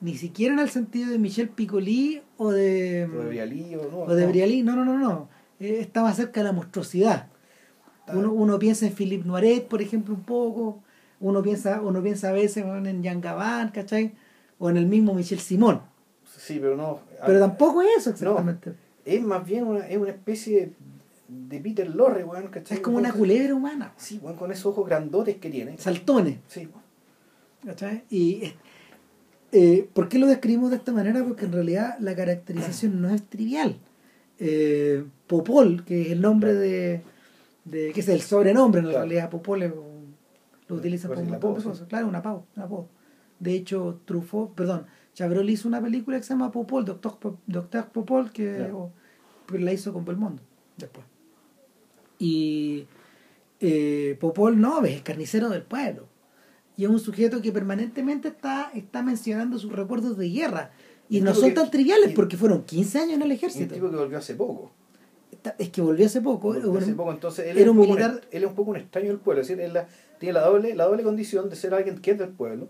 ni siquiera en el sentido de Michel Piccoli o de, O de Brialí, o no. o de no. Brialy. No, no, no, no. Eh, más cerca de la monstruosidad. Uno, uno piensa en Philippe Noiret, por ejemplo, un poco. Uno piensa, uno piensa a veces en Jean Gabin, ¿cachai? O en el mismo Michel Simón. Sí, pero no. Pero tampoco es eso exactamente. Es más bien una, es una especie de, de Peter Lorre, weón, ¿cachai? Es como una culebra humana. Sí, weón, con esos ojos grandotes que tiene. Saltones. Sí. ¿cachai? Y eh, eh, ¿por qué lo describimos de esta manera? Porque en realidad la caracterización no es trivial. Eh, Popol, que es el nombre de, de que es el sobrenombre en Claro. realidad, Popol es lo utilizan Pues como sí, un apodo, sí. claro, un apodo, un apodo. De hecho, Truffaut, perdón, Chabrol hizo una película que se llama Popol, Doctor, Doctor Popol, que Claro. o- que la hizo con Belmondo después. Y eh, Popol no, es el carnicero del pueblo. Y es un sujeto que permanentemente está, está mencionando sus recuerdos de guerra. Y Un no son que- tan triviales y- porque fueron 15 años en el Un ejército. tipo que volvió hace poco. Es que volvió hace poco. Volvió hace poco, entonces él, era un un poco militar- él es un poco un extraño del pueblo. Es decir, él la- tiene la doble, la doble condición de ser alguien que es del pueblo,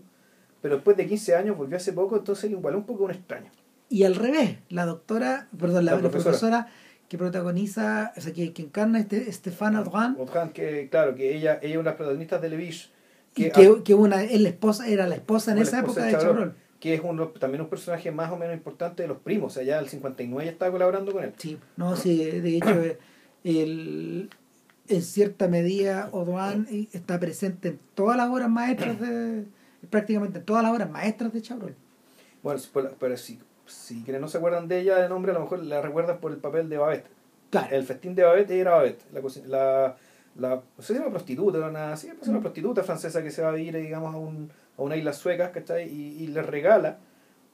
pero después de 15 años volvió hace poco, entonces él igual es un poco un extraño. Y al revés, la doctora, perdón, la, La profesora. profesora. que protagoniza, o sea, que, que encarna este Stefan Adran, Otran, que claro, que ella, ella es una de las protagonistas de Levish, y que, que, que una, es la esposa, era la esposa en la esa esposa época de de Chabrol. Que es un, también un personaje más o menos importante de los primos, o sea, ya el 59 ya estaba colaborando con él. Sí, no, sí, de hecho, eh, el, en cierta medida, Odoan está presente en todas las obras maestras de, <clears throat> prácticamente en todas las obras maestras de Chabrol. Bueno, pero si, si quienes no se acuerdan de ella de nombre, a lo mejor la recuerdan por el papel de Babette. Claro, El festín de Babette era Babette, la, la, la no sé si era una prostituta o una, sí, pues una Mm. prostituta francesa que se va a vivir, digamos, a, un, a una isla sueca, ¿cachai? Y, y le regala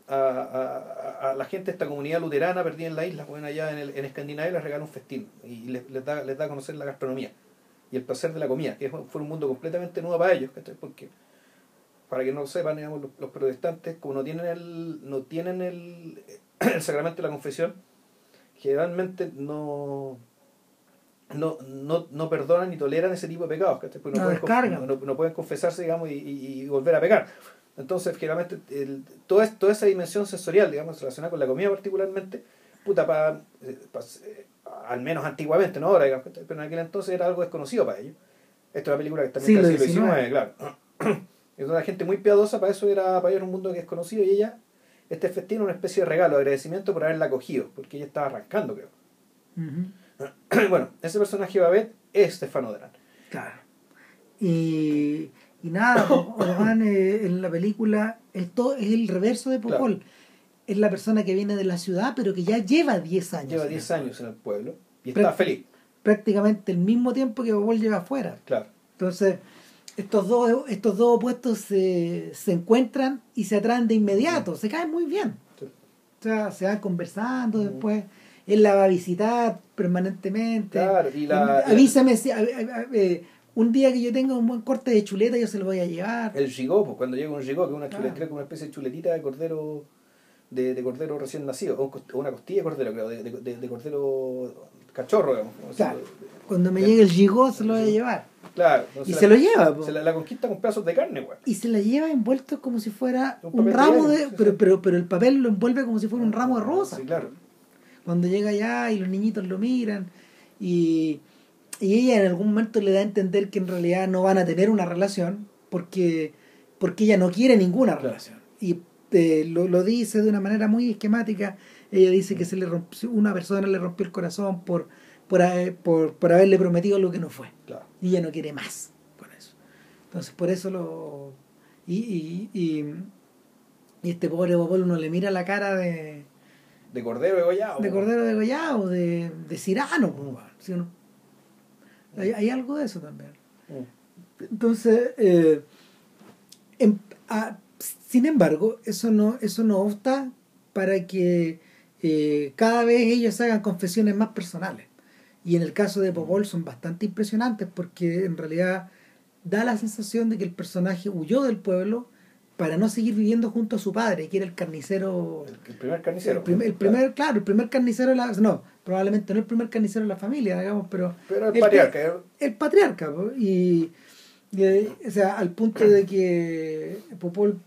a, a, a la gente de esta comunidad luterana perdida en la isla, bueno, allá en, el, en Escandinavia, les regala un festín y les, les, da, les da a conocer la gastronomía y el placer de la comida, que fue fue un mundo completamente nuevo para ellos, ¿cachai? Porque, para que no lo sepan, digamos, los, los protestantes, como no tienen el, no tienen el, <clears throat> el sacramento de la confesión, generalmente no, no, no, no perdonan ni toleran ese tipo de pecados, ¿cachai? Porque no, No pueden, no, no pueden confesarse, digamos, y, y- y volver a pecar. Entonces, generalmente, el, toda, es- toda esa dimensión sensorial, digamos, relacionada con la comida particularmente, puta, para, al menos antiguamente, no ahora, digamos, pero en aquel entonces era algo desconocido para ellos. Esta es una película que está en el siglo XIX. Claro. <clears throat> Es una gente muy piadosa, para eso era para ellos un mundo que es conocido y ella, este festín una especie de regalo, de agradecimiento por haberla acogido, porque ella estaba arrancando, creo. <clears throat> bueno, ese personaje Babette es Stefano Dran. claro. Y, y nada, <coughs> Odoan eh, en la película es, todo, es el reverso de Popol. Es la persona que viene de la ciudad, pero que ya lleva 10 años. Lleva en 10 el- años en el pueblo y está feliz, Prácticamente el mismo tiempo que Popol lleva afuera. claro. Entonces, estos dos, estos dos opuestos se, se encuentran y se atraen de inmediato, se caen muy bien. Sí. O sea, se van conversando después. Él la va a visitar permanentemente. Claro, y la- Avísame si, a- a- a- eh, un día que yo tenga un buen corte de chuleta, yo se lo voy a llevar. El gigó, pues cuando llega un gigó, que es una Claro. chuletera con una especie de chuletita de cordero de, de cordero recién nacido, o una costilla de cordero, creo, de, de, de- de cordero cachorro, digamos. Claro. Cuando me llegue el gigot, se lo voy a llevar. Claro. no, Y se lo lleva. po. Se la, la conquista con pedazos de carne, güey. Y se la lleva envuelto como si fuera Un ramo de... pero, pero, pero el papel lo envuelve como si fuera un ramo de rosa. Sí, claro. Cuando llega allá y los niñitos lo miran y, y ella en algún momento le da a entender que en realidad no van a tener una relación porque, porque ella no quiere ninguna relación. Y eh, lo, lo dice de una manera muy esquemática. Ella dice que se le rompió, una persona le rompió el corazón por, por, haber- por, por haberle prometido lo que no fue. claro. Y ella no quiere más con eso. Entonces por eso lo... Y, y, y, y este pobre Popol uno le mira la cara de De cordero degollado. de. Cordero de Gollado, de, de Cirano. ¿sí o no? hay, hay algo de eso también. Mm. Entonces, eh, em- sin embargo, eso no, eso no obsta para que eh, cada vez ellos hagan confesiones más personales. Y en el caso de Popol son bastante impresionantes porque en realidad da la sensación de que el personaje huyó del pueblo para no seguir viviendo junto a su padre, que era el carnicero. El, primer carnicero. El, primer, el primer, claro, el primer carnicero de la. No, probablemente no el primer carnicero de la familia, digamos, pero. Pero el, patriarca. El, patriarca, y, O sea, al punto de que Popol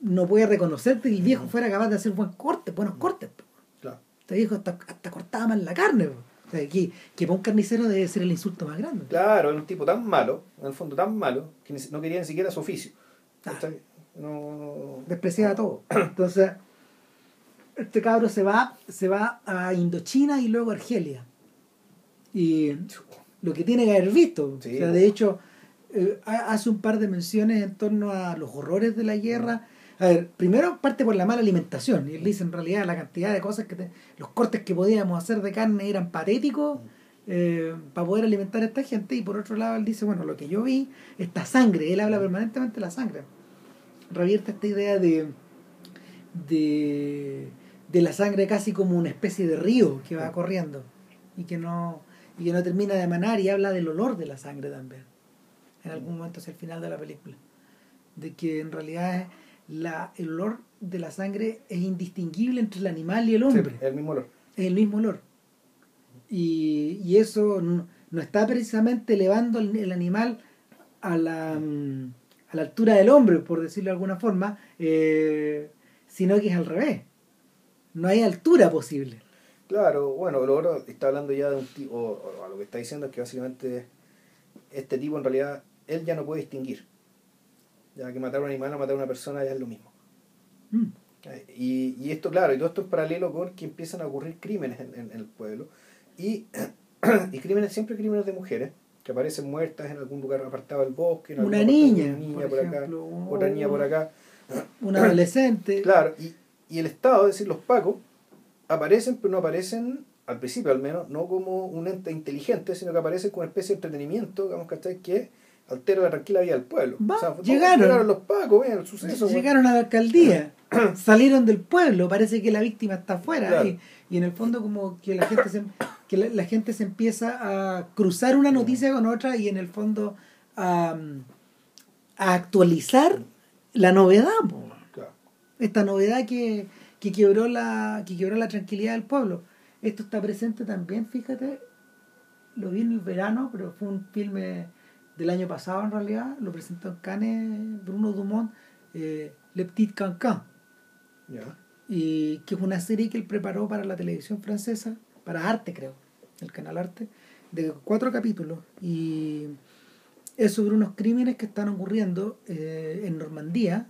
no puede reconocer que el viejo fuera capaz de hacer buen corte, buenos cortes. Claro. Este viejo hasta, hasta cortaba mal la carne. O sea, que, que para un carnicero debe ser el insulto más grande. Claro, es un tipo tan malo, en el fondo tan malo, que no quería ni siquiera su oficio. No... Despreciaba todo. Entonces, este cabro se va, se va a Indochina y luego a Argelia. Y lo que tiene que haber visto. O sea, de hecho, eh, hace un par de menciones en torno a los horrores de la guerra. A ver, primero parte por la mala alimentación. Y él dice en realidad la cantidad de cosas que los cortes que podíamos hacer de carne eran patéticos eh, para poder alimentar a esta gente. Y por otro lado él dice, bueno, lo que yo vi, esta sangre, él habla permanentemente de la sangre revierte esta idea de, de, de, la sangre casi como una especie de río que va corriendo y que no y que no termina de emanar y habla del olor de la sangre también en algún momento hacia el final de la película de que en realidad la, el olor de la sangre es indistinguible entre el animal y el hombre. el mismo olor. Es el mismo olor. Y, y eso no, está precisamente elevando el, animal a la mm, a la altura del hombre, por decirlo de alguna forma, eh, sino que es al revés. No hay altura posible. Claro, bueno, lo está hablando ya de un tipo, o, lo que está diciendo es que básicamente este tipo en realidad, él ya no puede distinguir. Ya que matar a un animal o matar a una persona ya es lo mismo. Mm. Y, y, esto, claro, y todo esto es paralelo con que empiezan a ocurrir crímenes en, en el pueblo. Y, <clears throat> y crímenes, siempre crímenes de mujeres que aparecen muertas en algún lugar apartado del bosque. una niña, por, acá, otra niña por acá. Un adolescente. <clears throat> Claro, y, y el Estado, es decir, los pacos, aparecen, pero no aparecen, al principio al menos, no como un ente inteligente, sino que aparecen como una especie de entretenimiento, digamos, ¿cachai? Que altera la tranquila vida del pueblo. llegaron. los pacos, el suceso. Llegaron a la alcaldía, <clears throat> salieron del pueblo, parece que la víctima está afuera. Y, y, en el fondo como que la gente se, que la, gente se empieza a cruzar una noticia con otra y en el fondo a, actualizar la novedad. Esta novedad que, que, quebró la, que quebró la tranquilidad del pueblo. Esto está presente también, fíjate, lo vi en el verano, pero fue un filme del año pasado en realidad, lo presentó en Cannes Bruno Dumont, eh, Le Petit Cancan. Y que es una serie que él preparó para la televisión francesa para Arte, creo, el canal Arte, de cuatro capítulos. Y es sobre unos crímenes que están ocurriendo eh, en Normandía,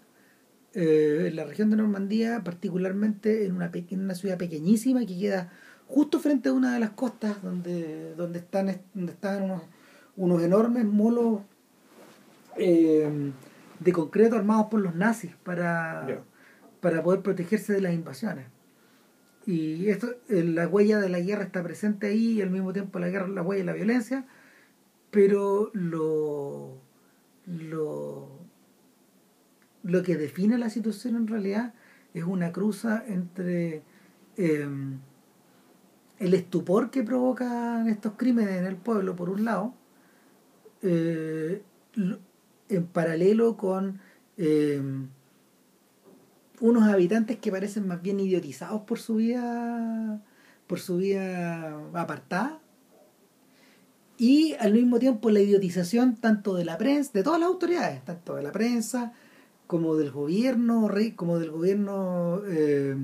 eh, en la región de Normandía, particularmente en una, en una ciudad pequeñísima que queda justo frente a una de las costas donde, donde, están, donde están unos, unos enormes molos eh, de concreto armados por los nazis para, para poder protegerse de las invasiones. Y esto, la huella de la guerra está presente ahí y al mismo tiempo la guerra, la huella de la violencia, pero lo, lo, lo que define la situación en realidad es una cruza entre em, el estupor que provocan estos crímenes en el pueblo, por un lado, eh, en paralelo con em, unos habitantes que parecen más bien idiotizados por su vida por su vida apartada. Y al mismo tiempo la idiotización tanto de la prensa de todas las autoridades tanto de la prensa como del gobierno como del gobierno eh,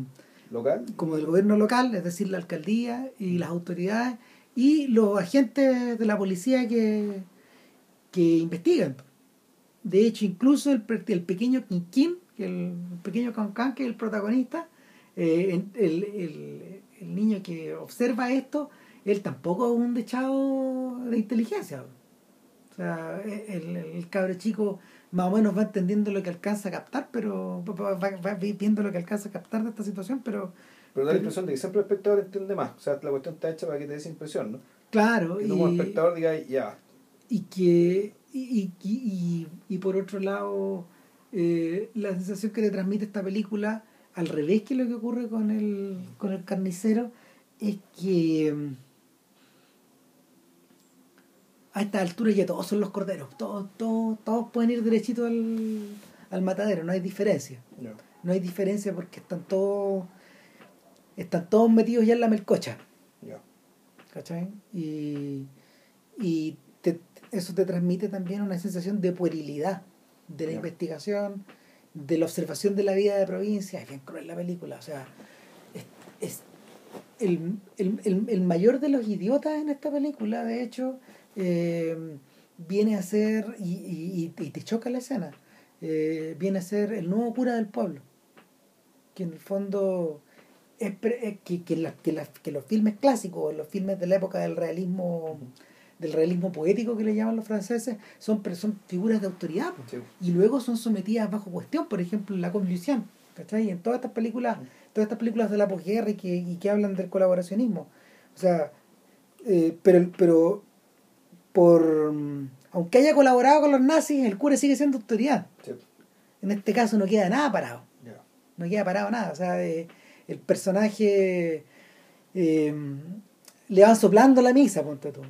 local. como del gobierno local es decir la alcaldía y las autoridades y los agentes de la policía que que investigan. De hecho incluso el, el pequeño Quinquín el pequeño Cancan, que es el protagonista, eh, el, niño que observa esto, él tampoco es un dechado de inteligencia. O sea, el, el cabro chico más o menos va entendiendo lo que alcanza a captar, pero va, viendo lo que alcanza a captar de esta situación, pero... Pero da la impresión de que siempre el espectador entiende más. O sea, la cuestión está hecha para que te dé esa impresión, ¿no? Claro. y como espectador diga, ya. Y que... Y, y, y, y por otro lado eh, la sensación que le transmite esta película, al revés que lo que ocurre con el, con el carnicero, es que mm, a esta altura ya todos son los corderos, todos, todos, todos pueden ir derechito al, al matadero, no hay diferencia. Ya. No hay diferencia porque están todos están todos metidos ya en la melcocha. ¿Cachai? Y, y te- eso te transmite también una sensación de puerilidad de la investigación, de la observación de la vida de provincia. Es bien cruel la película. O sea, es, es el, el, el, el mayor de los idiotas en esta película, de hecho, eh, viene a ser, y, y, y te choca la escena, eh, viene a ser el nuevo cura del pueblo. Que en el fondo es pre- que, que, la- que, la- que los filmes clásicos, los filmes de la época del realismo, del realismo poético que le llaman los franceses, son, son figuras de autoridad. Sí. y luego son sometidas bajo cuestión, por ejemplo, en la Convolución, ¿cachai? En todas estas películas, todas estas películas de la posguerra y que, y que hablan del colaboracionismo. O sea, eh, pero, pero por aunque haya colaborado con los nazis, el cura sigue siendo autoridad. Sí. En este caso no queda nada parado no queda parado nada. O sea, eh, el personaje eh, le van soplando la misa, ponte tú.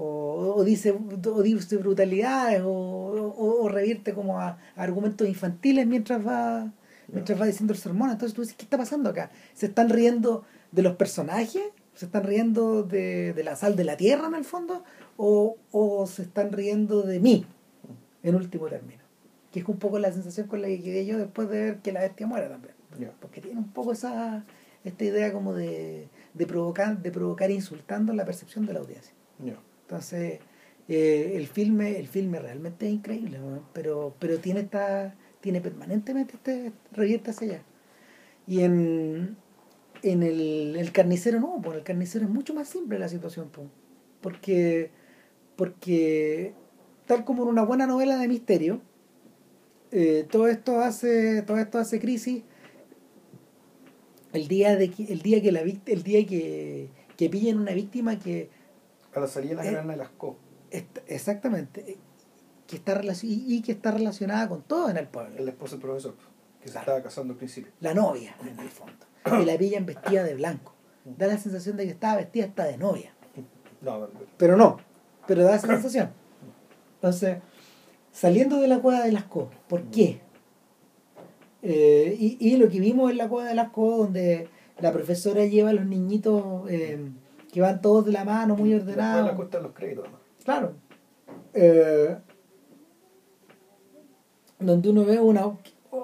O, o dice, o dice brutalidades, o, o, o revierte como a, a argumentos infantiles mientras va mientras va diciendo el sermón. Entonces tú dices, ¿qué está pasando acá? ¿Se están riendo de los personajes? ¿Se están riendo de, de la sal de la tierra en el fondo? ¿O, o se están riendo de mí, en último término? Que es un poco la sensación con la que quedé yo después de ver que la bestia muere también porque tiene un poco esa esta idea como de, de provocar de provocar insultando la percepción de la audiencia. Entonces eh, el filme el filme realmente es increíble pero pero tiene esta tiene permanentemente este revierte hacia allá. Y en en el, el carnicero no pues el carnicero es mucho más simple la situación pues, porque porque tal como en una buena novela de misterio eh, todo esto hace todo esto hace crisis el día de el día que la el día que, que pillen una víctima que A la salida de las Eh, granas de las co. exactamente eh, que está y, y que está relacionada con todo en el pueblo El esposo del profesor, que se estaba casando al principio. la novia en el fondo que la pillan vestida de blanco da la sensación de que estaba vestida hasta de novia No, pero no pero da esa sensación entonces saliendo de la cueva de las co ¿por qué? Eh, y, y lo que vimos en la cueva de las co donde la profesora lleva a los niñitos eh, que van todos de la mano muy Después ordenados la cuesta de los créditos, ¿no? Claro. Eh, donde uno ve una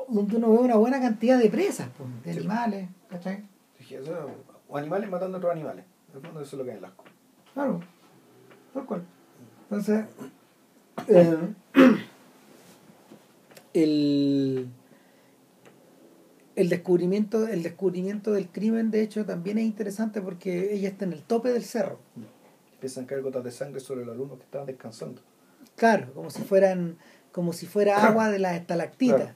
donde uno ve una buena cantidad de presas, pues, de Sí. animales, ¿cachai? Eso, o animales matando a otros animales. En el fondo eso es lo que hay en las co. Claro. Tal cual. Entonces, <coughs> eh, el, el descubrimiento, el descubrimiento del crimen, de hecho, también es interesante porque ella está en el tope del cerro. Empiezan a caer gotas de sangre sobre los alumnos que estaban descansando. Claro, como si fueran, como si fuera <coughs> agua de las estalactitas. Claro.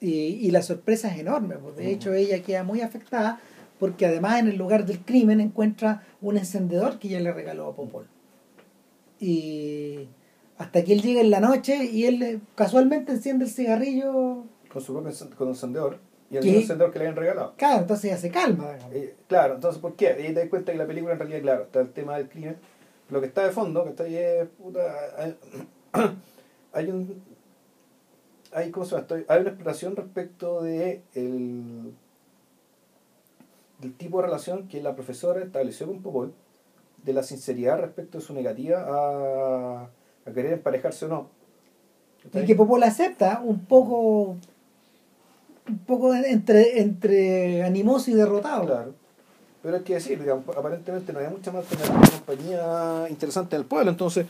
Y, y la sorpresa es enorme, pues de hecho ella queda muy afectada porque además en el lugar del crimen encuentra un encendedor que ella le regaló a Popol. Y hasta que él llega en la noche y él eh, casualmente enciende el cigarrillo, Con su propio con un encendedor. Y el encendedor que le habían regalado. claro, entonces ella se calma. Eh, claro, entonces, ¿por qué? Ahí te das cuenta que la película en realidad, claro, está el tema del crimen. Lo que está de fondo, que está ahí es, puta, hay, <coughs> hay un... Hay, ¿cómo se llama? Hay una exploración respecto de el, del tipo de relación que la profesora estableció con Popol, de la sinceridad respecto de su negativa a, a querer emparejarse o no. Y que Popol acepta un poco un poco entre, entre animoso y derrotado. Claro. Pero hay que decir, digamos, aparentemente no hay mucha más compañía interesante en el pueblo, entonces.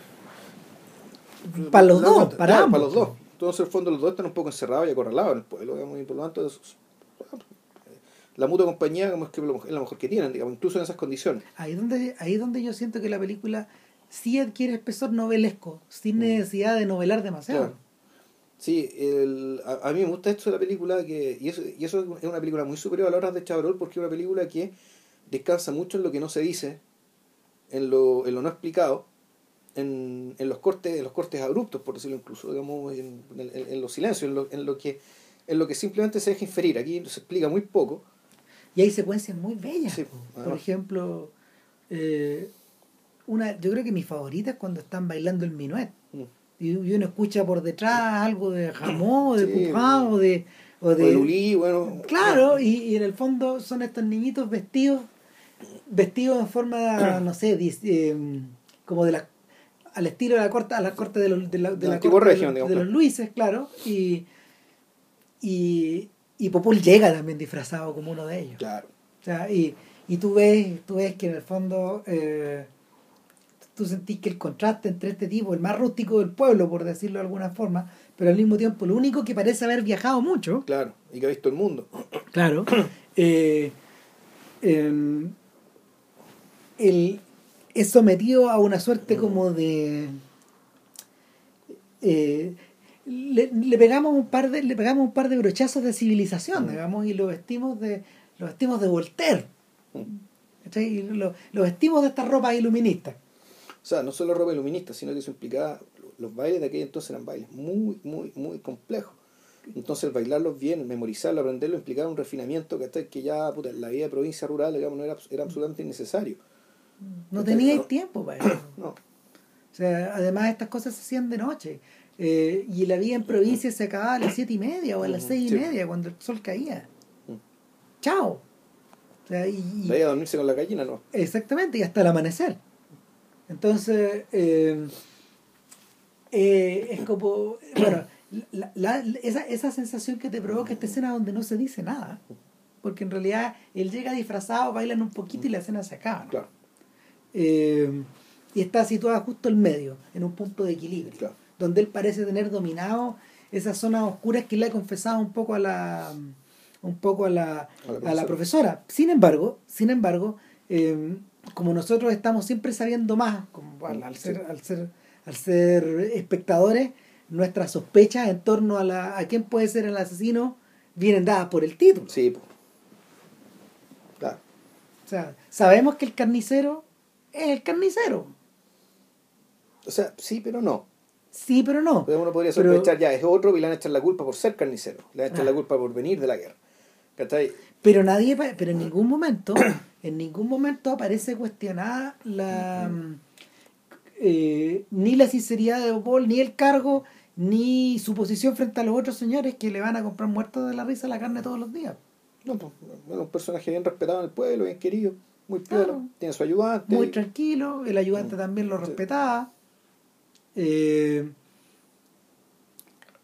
Para los dos, para claro, ambos. los dos. Entonces, en el fondo, los dos están un poco encerrados y acorralados en el pueblo, digamos, y por lo tanto, es- la mutua compañía como es, que es la mejor que tienen, digamos, incluso en esas condiciones. Ahí donde, ahí donde yo siento que la película sí adquiere espesor novelesco, sin Mm. necesidad de novelar demasiado. Claro. Sí, el, a, a mí me gusta esto de la película, que y eso, y eso es una película muy superior a la hora de Chabrol, porque es una película que descansa mucho en lo que no se dice, en lo, en lo no explicado, en, en los cortes, en los cortes abruptos, por decirlo incluso, digamos, en, en- en los silencios, en lo, en lo que en lo que simplemente se deja inferir. Aquí se explica muy poco. Y hay secuencias muy bellas. Sí. Por ejemplo, eh, una, yo creo que mi favorita es cuando están bailando el minuet. Mm. Y, y uno escucha por detrás algo de jamón, de Sí, pupá, o de... O O de el Uli, bueno. Claro, y, y en el fondo son estos niñitos vestidos, vestidos en forma, no sé, eh, como de la, al estilo de la corte, a la corte de los, de la, de la corte de los- de los. Luises, claro, y, y, y Popol llega también disfrazado como uno de ellos. Claro. O sea, y, y tú ves, tú ves que en el fondo eh, tú sentís que el contraste entre este tipo, el más rústico del pueblo, por decirlo de alguna forma, pero al mismo tiempo el único que parece haber viajado mucho, Claro. Y que ha visto el mundo. <coughs> Claro. <coughs> Eh, em, el- es sometido a una suerte como de. eh, le, le pegamos un par de le pegamos un par de brochazos de civilización digamos y lo vestimos de lo vestimos de Voltaire ¿cachai? Y lo, lo vestimos de estas ropas iluministas O sea, no solo ropa iluminista, sino que eso implicaba, los bailes de aquel entonces eran bailes muy, muy, muy complejos. Entonces el bailarlos bien, memorizarlo, aprenderlo, implicaba un refinamiento que, hasta que ya puta, en la vida de provincia rural digamos, no era, era absolutamente innecesario. no No. tiempo para <coughs> eso No, O sea, además estas cosas se hacían de noche. Eh, y la vida en provincia se acababa a las siete y media o a las seis y sí. media cuando el sol caía. Chao. O sea, y, y- a dormirse con la gallina, no. exactamente, y hasta el amanecer. Entonces, eh, eh, es como, bueno, la- la- esa, esa sensación que te provoca esta escena donde no se dice nada. Porque en realidad él llega disfrazado, bailan un poquito y la escena se acaba. ¿no? Claro, Eh, y está situada justo en medio, en un punto de equilibrio, Claro. donde él parece tener dominado esas zonas oscuras que le ha confesado un poco a la un poco a la, A la a la profesora. profesora. Sin embargo, sin embargo, eh, como nosotros estamos siempre sabiendo más, como al, al ser, al ser al ser espectadores, nuestras sospechas en torno a la a quién puede ser el asesino vienen dadas por el título. sí, claro. O sea, sabemos que el carnicero es el carnicero. O sea, sí, pero no. Sí, pero no. Entonces uno podría Pero- sospechar, ya, es otro y le van a echar la culpa por ser carnicero. Le van a echar Ah. la culpa por venir de la guerra. ¿Cachai? Pero nadie, pero en ningún momento, <coughs> en ningún momento aparece cuestionada la eh, ni la sinceridad de Paul, ni el cargo, ni su posición frente a los otros señores que le van a comprar muertos de la risa la carne todos los días. No, pues, era un personaje bien respetado en el pueblo, bien querido, muy Claro. tiene su ayudante. Muy tranquilo, el ayudante Mm. también lo respetaba. Eh,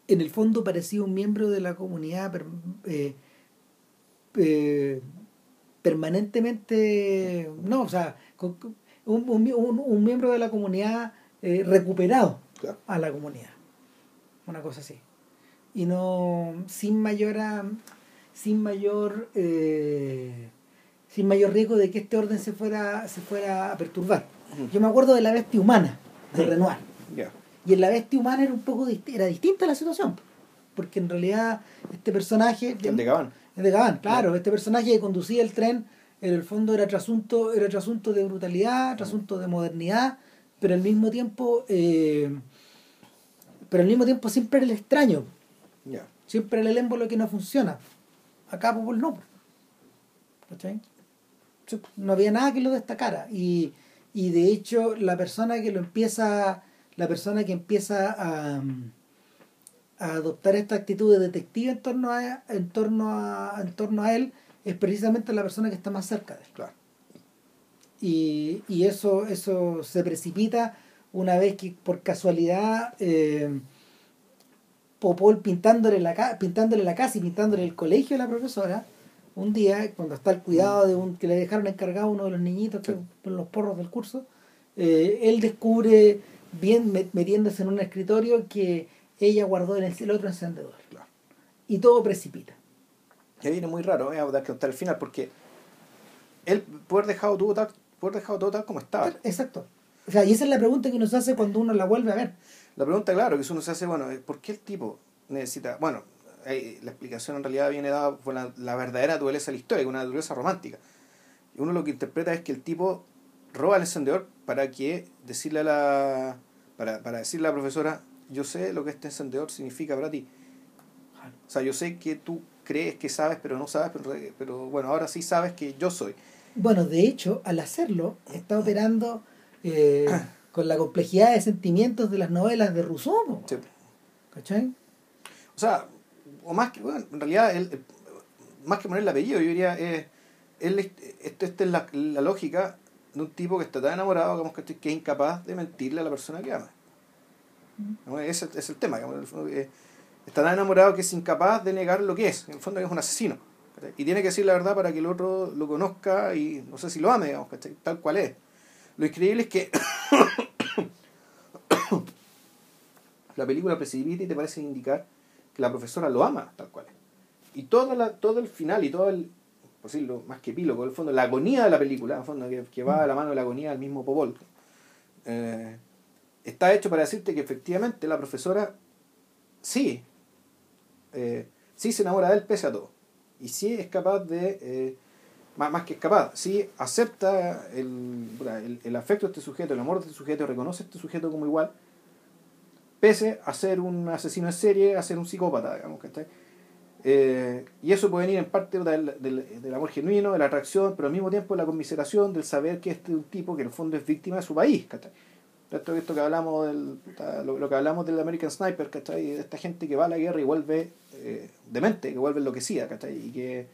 en el fondo parecía un miembro de la comunidad eh, eh, permanentemente, no, o sea, con- un, un- un- miembro de la comunidad eh, recuperado Claro. a la comunidad. Una cosa así. Y no, sin mayor, sin mayor, eh, sin mayor riesgo de que este orden se fuera, se fuera a perturbar. Yo me acuerdo de la bestia humana de. Renoir. Y en la bestia humana era un poco era distinta la situación. Porque en realidad este personaje. El de Gabán. El de Gabán, claro. Este personaje que conducía el tren, en el fondo era trasunto, era trasunto de brutalidad, trasunto de modernidad, pero al mismo tiempo. eh, pero al mismo tiempo siempre era el extraño. Ya. Siempre era el émbolo que no funciona. Acá Popol no. ¿Cachai? No había nada que lo destacara. Y, y de hecho, la persona que lo empieza, la persona que empieza a, a adoptar esta actitud de detective en torno a, en torno a, en torno a él, es precisamente la persona que está más cerca de él. Claro. Y, y eso, eso se precipita una vez que por casualidad eh, Popol pintándole la, pintándole la casa y pintándole el colegio a la profesora, un día, cuando está el cuidado de un que le dejaron encargado a uno de los niñitos que Sí. los porros del curso, eh, él descubre, bien met- metiéndose en un escritorio, que ella guardó en el, el otro encendedor. Claro. Y todo precipita. Y ahí viene muy raro, ¿eh? Dar que hasta el final, porque él puede haber dejado todo tal, haber dejado todo tal como estaba. Exacto. O sea, y esa es la pregunta que nos hace cuando uno la vuelve a ver. La pregunta, claro, que uno se hace, bueno, ¿por qué el tipo necesita...? Bueno, la explicación en realidad viene dada por la, la verdadera naturaleza de la historia, una naturaleza romántica. Y uno lo que interpreta es que el tipo roba el encendedor para que decirle a la para, para decirle a la profesora yo sé lo que este encendedor significa para ti o sea yo sé que tú crees que sabes pero no sabes pero, pero bueno ahora sí sabes que yo soy Bueno, de hecho, al hacerlo, está operando eh, con la complejidad de sentimientos de las novelas de Rousseau. Sí. ¿Cachai? O sea, o más que, bueno, en realidad, él, más que poner el apellido, yo diría, eh, él, esta esta es la, la lógica de un tipo que está tan enamorado digamos, que, que es incapaz de mentirle a la persona que ama. Digamos, Ese es el tema. digamos, en el fondo, eh, está tan enamorado que es incapaz de negar lo que es. En el fondo es un asesino. ¿cachai? Y tiene que decir la verdad para que el otro lo conozca y no sé si lo ame, digamos, ¿cachai? tal cual es. Lo increíble es que <coughs> la película precipita y te parece indicar que la profesora lo ama tal cual es. Y todo, la, todo el final y todo el, por decirlo más que epílogo, el fondo, la agonía de la película, en el fondo, que, que va a la mano de la agonía del mismo Popol, eh, está hecho para decirte que efectivamente la profesora sí, eh, sí se enamora de él pese a todo. Y sí es capaz de, eh, más, más que es capaz, sí acepta el, el afecto de este sujeto, el amor de este sujeto, reconoce a este sujeto como igual, pese a ser un asesino en serie, a ser un psicópata, digamos, ¿cachai? Eh, y eso puede venir en parte del, del, del amor genuino, de la atracción, pero al mismo tiempo de la conmiseración, del saber que este es un tipo que en el fondo es víctima de su país, ¿cachai? Esto, esto que hablamos del, lo, que hablamos del American Sniper, ¿cachai? Esta gente que va a la guerra y vuelve eh, demente, que vuelve enloquecida, ¿cachai? Y que,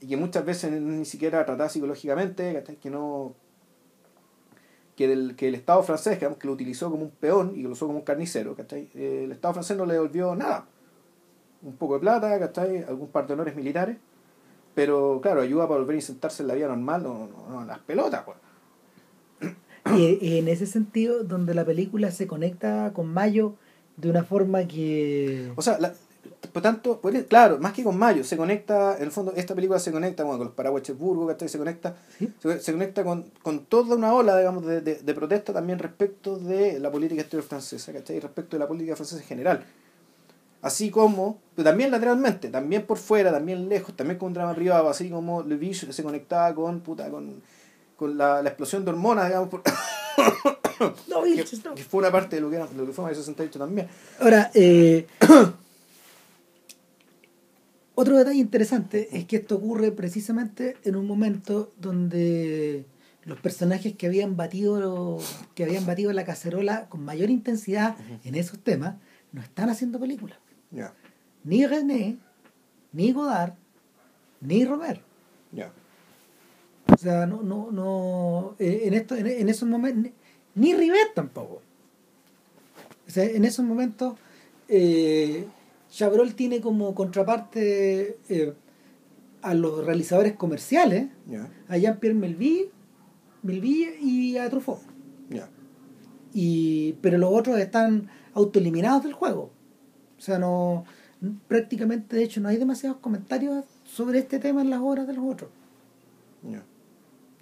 y que muchas veces ni siquiera tratada psicológicamente, ¿cachai? Que no que, del, que el Estado francés, digamos, que lo utilizó como un peón y que lo usó como un carnicero, ¿cachai? Eh, el Estado francés no le devolvió nada. Un poco de plata, ¿cachai? Algún par de honores militares. Pero claro, ayuda para volver a sentarse en la vida normal, no, no, no las pelotas, pues. Y, y en ese sentido, donde la película se conecta con Mayo de una forma que... O sea, la, por tanto, claro, más que con Mayo, se conecta, en el fondo, esta película se conecta bueno, con los paraguas de. Se conecta, ¿Sí? se, se conecta con, con toda una ola, digamos, de, de, de protesta también respecto de la política exterior francesa, ¿cachai? Respecto de la política francesa en general. Así como, pero también lateralmente, también por fuera, también lejos, también con un drama privado, así como Le Biche se conectaba con, puta, con, con la, la explosión de hormonas, digamos, por- <coughs> No, que, Vilches, no. que fue una parte de lo que, era, lo que fue Mayo 68 también. Ahora, eh, <coughs> otro detalle interesante es que esto ocurre precisamente en un momento donde los personajes que habían batido que habían batido la cacerola con mayor intensidad en esos temas no están haciendo películas. Ni René, ni Godard, ni Robert. O sea, no, no, no, eh, en esto, en, en esos momentos, ni, Rivet tampoco. O sea, en esos momentos, eh, Chabrol tiene como contraparte eh, a los realizadores comerciales, a Jean-Pierre Melville, Melville y a Truffaut. Y, pero los otros están autoeliminados del juego. O sea, no prácticamente, de hecho, no hay demasiados comentarios sobre este tema en las obras de los otros.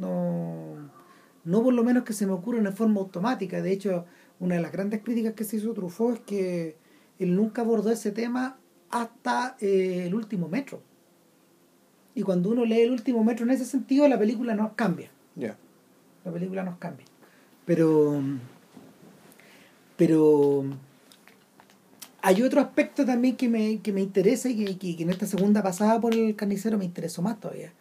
No, no por lo menos que se me ocurra de forma automática. De hecho, una de las grandes críticas que se hizo a Truffaut es que él nunca abordó ese tema hasta eh, el último metro. Y cuando uno lee el último metro en ese sentido, la película nos cambia. La película nos cambia. Pero, pero hay otro aspecto también que me, que me interesa y que, que- que en esta segunda pasada por el carnicero me interesó más todavía.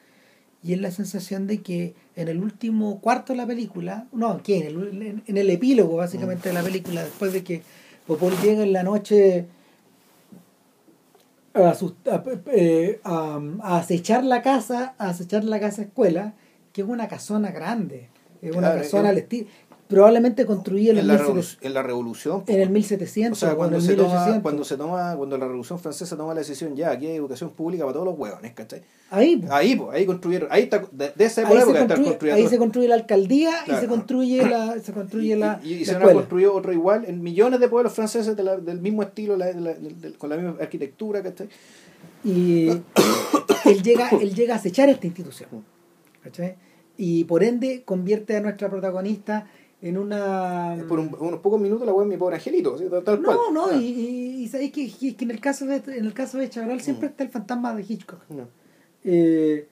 Y es la sensación de que en el último cuarto de la película, no. En el, en- en el epílogo básicamente de la película, después de que Popol llega en la noche a, eh, a- a acechar la casa, a acechar la casa escuela, que es una casona grande, es una Claro, casona al estilo, probablemente construida en, la, 1700 revolu- en la revolución. en el 1700 O sea, o en cuando el se, toma, 1800. cuando se toma, cuando la revolución francesa toma la decisión, ya, aquí hay educación pública para todos los huevones, ¿cachai? Ahí, pues. Ahí, pues, ahí construyeron, ahí está, de, de esa ahí, se época está construye, construyendo. ahí se construye la alcaldía y se construye la se construye la, y, y la se han construido otro igual en millones de pueblos franceses de la- del mismo estilo, la- con la misma arquitectura, ¿cachai? y <coughs> él llega él llega a acechar esta institución ¿cachai? y por ende convierte a nuestra protagonista en una Por un- unos pocos minutos la es mi pobre angelito, así, tal, tal cual. no no Ah. y, y, y sabéis que, que- que en el caso de en el caso de Chabrol siempre Mm. está el fantasma de Hitchcock No. Eh,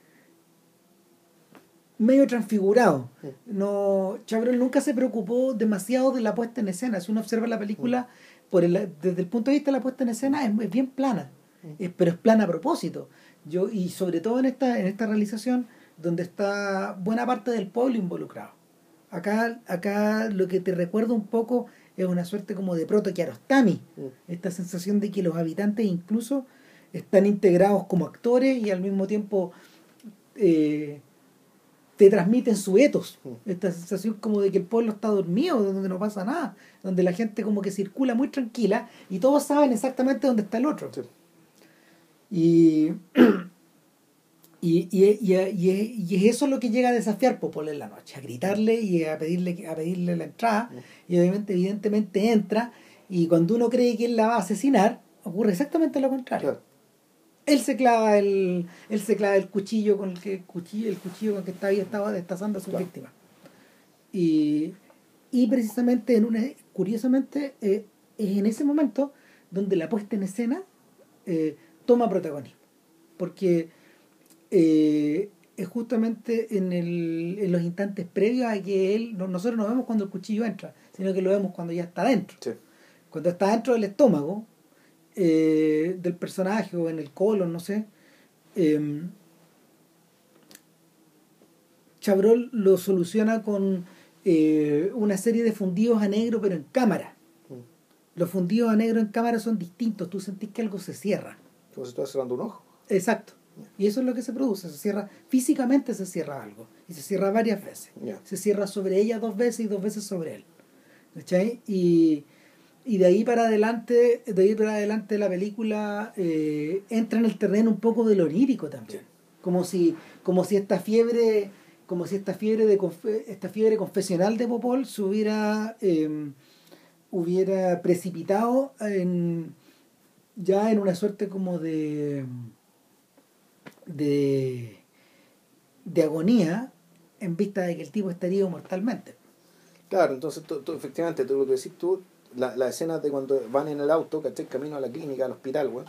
medio transfigurado. No, Chabrol nunca se preocupó demasiado de la puesta en escena. Si uno observa la película por el, desde el punto de vista de la puesta en escena es, es bien plana, es- pero es plana a propósito. Yo, y sobre todo en esta, en esta realización donde está buena parte del pueblo involucrado. Acá, acá lo que te recuerda un poco es una suerte como de proto Kiarostami, esta sensación de que los habitantes incluso están integrados como actores y al mismo tiempo eh, te transmiten su etos, esta sensación como de que el pueblo está dormido, donde no pasa nada, donde la gente como que circula muy tranquila y todos saben exactamente dónde está el otro. Sí. Y, <clears throat> y, y, y, y- y es eso lo que llega a desafiar Popol en la noche, a gritarle y a pedirle, a pedirle la entrada. Y obviamente, evidentemente entra y cuando uno cree que él la va a asesinar, ocurre exactamente lo contrario. Claro. Él se clava el, él se clava el cuchillo con el que cuchillo, el cuchillo con que estaba, estaba destazando a su Claro. víctima. Y, y precisamente en una curiosamente eh, es en ese momento donde la puesta en escena eh, toma protagonismo. Porque eh, es justamente en, el, en los instantes previos a que él, no- nosotros no vemos cuando el cuchillo entra, sino que lo vemos cuando ya está dentro. Sí. Cuando está dentro del estómago eh, del personaje o en el colon, no sé, eh, Chabrol lo soluciona con eh, una serie de fundidos a negro, pero en cámara. Mm. Los fundidos a negro en cámara son distintos, tú sentís que algo se cierra. Como si estuviera cerrando un ojo. Exacto. Y eso es lo que se produce, se cierra, físicamente se cierra algo, y se cierra varias veces. Se cierra sobre ella dos veces y dos veces sobre él. ¿Cachai? Y, y de ahí para adelante, de ahí para adelante la película eh, entra en el terreno un poco de lo onírico también. Como si, como si esta fiebre, como si esta fiebre de esta fiebre confesional de Popol se hubiera eh, hubiera precipitado en ya en una suerte como de de de agonía en vista de que el tipo está herido mortalmente. Claro, entonces tú, tú, efectivamente, tú lo que decís tú, la, la escena de cuando van en el auto, ¿cachai? Camino a la clínica, al hospital, güey.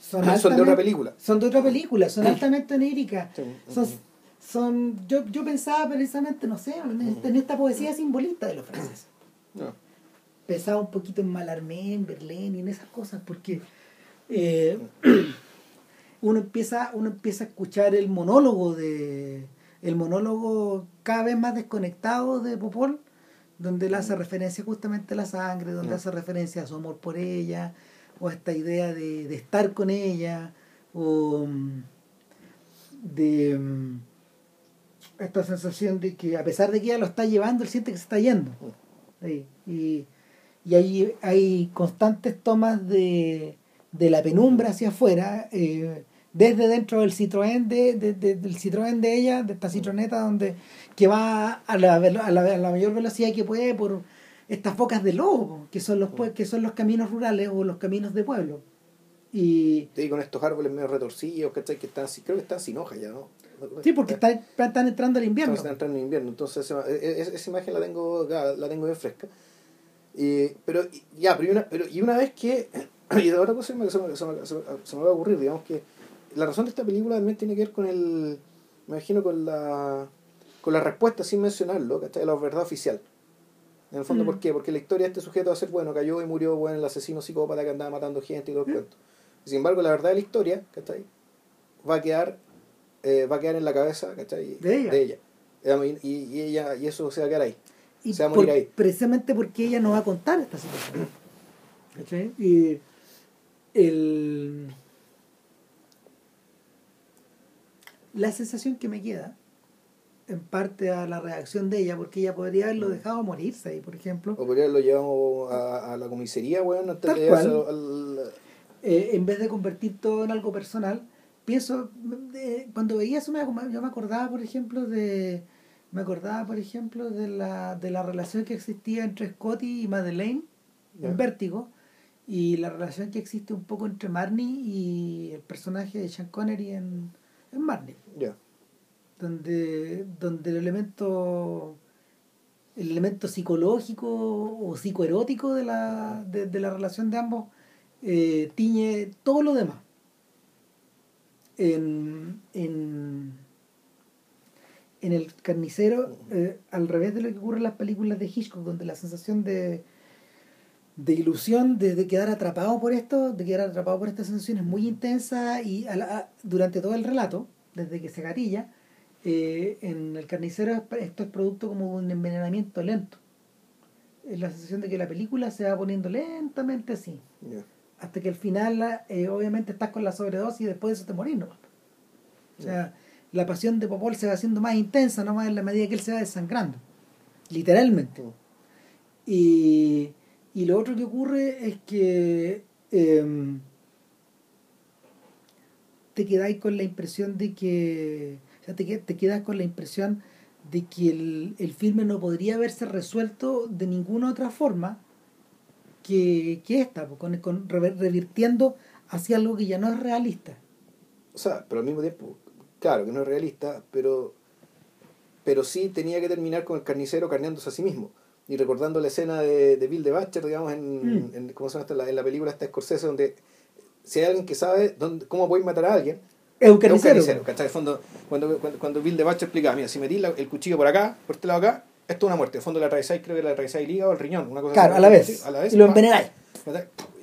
Son, Son de otra película. Son de otra película, son altamente oníricas. Sí. Son, son, yo, yo pensaba precisamente, no sé, en, esta- en esta poesía simbolista de los franceses. No. Pensaba un poquito en Mallarmé, en Verlaine y en esas cosas, porque eh, uno empieza, uno empieza a escuchar el monólogo de el monólogo cada vez más desconectado de Popol, donde él hace referencia justamente a la sangre, donde hace referencia a su amor por ella, o a esta idea de, de estar con ella, o mm, de mm, esta sensación de que a pesar de que ella lo está llevando, él siente que se está yendo. Sí, y, y hay, hay constantes tomas de, de la penumbra hacia afuera, eh, desde dentro del Citroën de, de- de- del Citroën de ella, de esta citroneta donde que va a la, a la, a la mayor velocidad que puede por estas bocas de lobo, que son los pue- que son los caminos rurales o los caminos de pueblo. Y Sí, con estos árboles medio retorcidos, ¿cachai? Que están creo que están sin hoja ya, ¿no? sí, porque están, están entrando al invierno. Están entrando en invierno, entonces esa, e- e- esa imagen la tengo, la, tengo bien fresca. Y, pero ya, pero y una, pero y una vez que, <clears throat> y de otra cosa que se me, se, me, se me- se me va a ocurrir, digamos que la razón de esta película también tiene que ver con el, me imagino con la, con la respuesta sin mencionarlo, ¿cachai? La verdad oficial. En el fondo, Mm. ¿por qué? Porque la historia de este sujeto va a ser, bueno, cayó y murió, bueno, el asesino psicópata que andaba matando gente y todo el Mm. cuento. Sin embargo, la verdad de la historia, ¿cachai? Va a quedar, eh, va a quedar en la cabeza, ¿cachai? De ella. Eh, Y, y ella, y eso se va a quedar ahí. Y se va a morir por- ahí. precisamente porque ella no va a contar esta situación. <clears throat> ¿Cachai? Y el, la sensación que me queda, en parte a la reacción de ella, porque ella podría haberlo Mm. dejado morirse ahí, por ejemplo, O podría haberlo llevado a, a la comisaría, weón, al, al- eh, en vez de convertir todo en algo personal, pienso, eh, cuando veía eso, me, yo me acordaba, por ejemplo, de me acordaba, por ejemplo, de la, de la relación que existía entre Scotty y Madeleine Ya. en Vértigo y la relación que existe un poco entre Marnie y el personaje de Sean Connery en, en Marnie, donde, donde el elemento el elemento psicológico o psicoerótico de la, de, de la relación de ambos eh, tiñe todo lo demás. En, en, en el carnicero, eh, al revés de lo que ocurre en las películas de Hitchcock, donde la sensación de, de ilusión, de, de quedar atrapado por esto, de quedar atrapado por esta sensación es muy intensa y a la- a- durante todo el relato, desde que se gatilla, eh, en el carnicero es- esto es producto como de un envenenamiento lento. Es la sensación de que la película se va poniendo lentamente así, Ya. hasta que al final eh, obviamente estás con la sobredosis y después de eso te morís nomás. O sea, la pasión de Popol se va haciendo más intensa nomás en la medida que él se va desangrando. Literalmente. Y, y lo otro que ocurre es que em, te quedáis con la impresión de que. O sea, te, te quedas con la impresión de que el, el filme no podría haberse resuelto de ninguna otra forma que, que esta, pues, con, con revirtiendo hacia algo que ya no es realista. O sea, pero al mismo tiempo, claro que no es realista, pero, pero sí tenía que terminar con el carnicero carneándose a sí mismo. Y recordando la escena de, de Bill de Batcher, digamos, en, Mm. en- ¿cómo se llama? En la, en la película esta Scorsese, donde si hay alguien que sabe dónde, cómo podéis matar a alguien, Es un es un carnicero. carnicero. fondo, cuando, cuando, cuando Bill de Batcher explicaba, mira, si metís la- el cuchillo por acá, por este lado acá, esto es una muerte. En fondo la atravesáis, creo que la atravesáis el hígado o el riñón, una cosa Claro, así. a la vez. A la vez. Y lo envenenáis.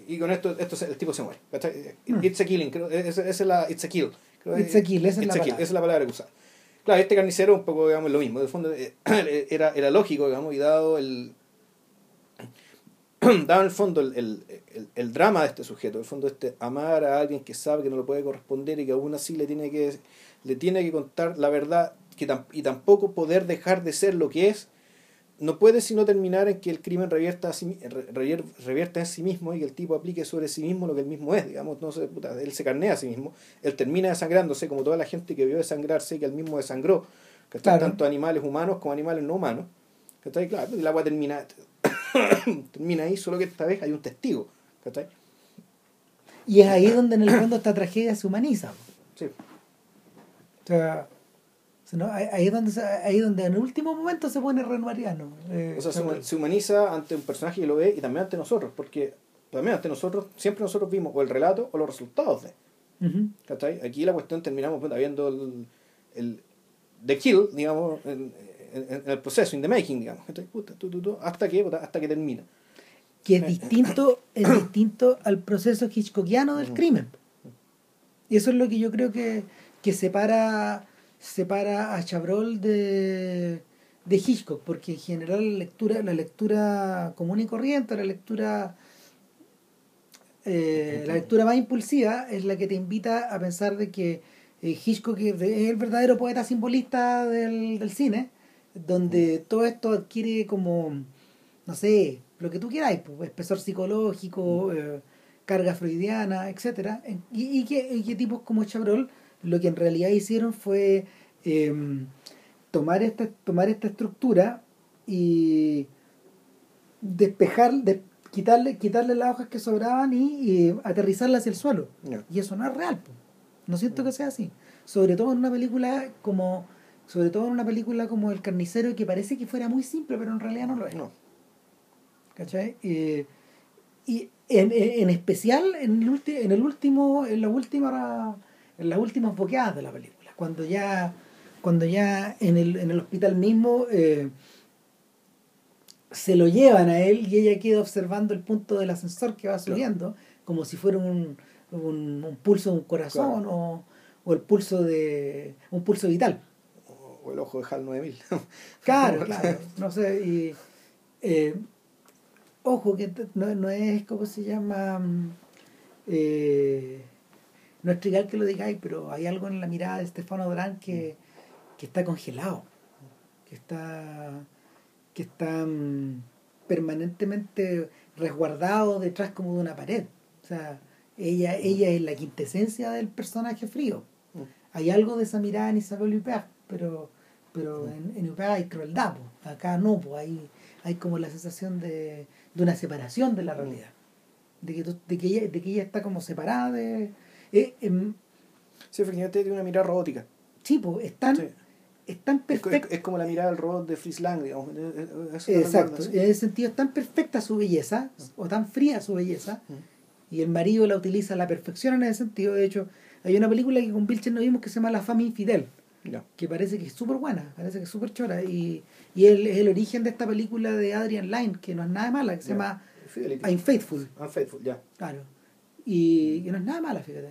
Y con esto, esto el tipo se muere. ¿cachai? Mm. It's a killing, creo, esa, esa es la It's a kill. Creo It's a kill, esa es It's la a kill, palabra. esa es la palabra que usaba. Claro, este carnicero un poco, digamos, lo mismo. De fondo eh, <clears throat> era, era lógico, digamos, y dado el... <clears throat> dado en el fondo el, el, el, drama de este sujeto, en el fondo este amar a alguien que sabe que no lo puede corresponder y que aún así le tiene que, le tiene que contar la verdad que y tampoco poder dejar de ser lo que es, no puede sino terminar en que el crimen revierta, a sí revier- revierta en sí mismo y que el tipo aplique sobre sí mismo lo que él mismo es, digamos, no sé, puta, él se carnea a sí mismo, él termina desangrándose como toda la gente que vio desangrarse y que él mismo desangró, que Claro. tanto animales humanos como animales no humanos, ¿cachai? Claro, y el agua termina, <coughs> termina ahí, solo que esta vez hay un testigo, ¿cachai? Y es ahí donde en el fondo esta tragedia se humaniza. Sí. O sea, ¿no? ahí es donde, ahí donde en el último momento se pone renvariano. Eh, O sea, se, se humaniza ante un personaje que lo ve y también ante nosotros, porque también ante nosotros, siempre nosotros vimos o el relato o los resultados de. Ujú. ¿cachai? Aquí la cuestión terminamos viendo el, el the kill, digamos, en, en- en el proceso, in the making, digamos, hasta que hasta que termina. Que es distinto, es distinto al proceso hitchcockiano del Ujú. crimen. Y eso es lo que yo creo que, que separa, separa a Chabrol de, de Hitchcock, porque en general la lectura, la lectura común y corriente, la lectura eh, la lectura más impulsiva es la que te invita a pensar de que eh, Hitchcock es el verdadero poeta simbolista del, del cine, donde todo esto adquiere como, no sé, lo que tú quieras, pues, espesor psicológico, eh, carga freudiana, etcétera. Y, y, que, y que tipos como Chabrol lo que en realidad hicieron fue eh, tomar, esta, tomar esta estructura y despejar, de, quitarle, quitarle las hojas que sobraban y, y aterrizarla hacia el suelo. Y eso no es real. po. No siento que sea así. Sobre todo en una película como sobre todo en una película como El carnicero que parece que fuera muy simple, pero en realidad no lo es. No. ¿Cachai? Eh, y en, en en especial en el, ulti- en el último, en la última en las últimas boqueadas de la película, cuando ya, cuando ya en el, en el hospital mismo eh, se lo llevan a él y ella queda observando el punto del ascensor que va subiendo, como si fuera un, un, un pulso de un corazón Claro. o, o el pulso de un pulso vital. O- O el ojo de HAL 9000. <laughs> Claro, <laughs> claro, no sé, y eh, ojo que no, no es, ¿cómo se llama? Mm, Eh, no es trivial que lo digáis, pero hay algo en la mirada de Stefano Drán que, que está congelado, que está, que está mm, permanentemente resguardado detrás como de una pared. O sea, ella, ella es la quintesencia del personaje frío. Mm. Hay algo de esa mirada en Isabel Huppert, pero pero en, en Huppert hay crueldad, po. acá no, pues hay, hay como la sensación de, de una separación de la realidad, de que, de que, ella, de que ella está como separada de... eh, em, Sí, efectivamente tiene una mirada robótica. sí, pues están, Sí. Es, es- perfectas. es como la mirada del robot de Fritz Lang, digamos. Eh, eh, eso Exacto, en ese sentido es tan perfecta su belleza, o tan fría su belleza, Mm. y el marido la utiliza a la perfección en ese sentido. De hecho, hay una película que con Vilchen no vimos que se llama La fama infidel, que parece que es súper buena, parece que es súper chora. Y, y el- es el origen de esta película de Adrian Lyne, que no es nada mala, que se Ya. llama Fidelity. I'm Faithful. Unfaithful, ya. Claro. Y, y no es nada mala, fíjate.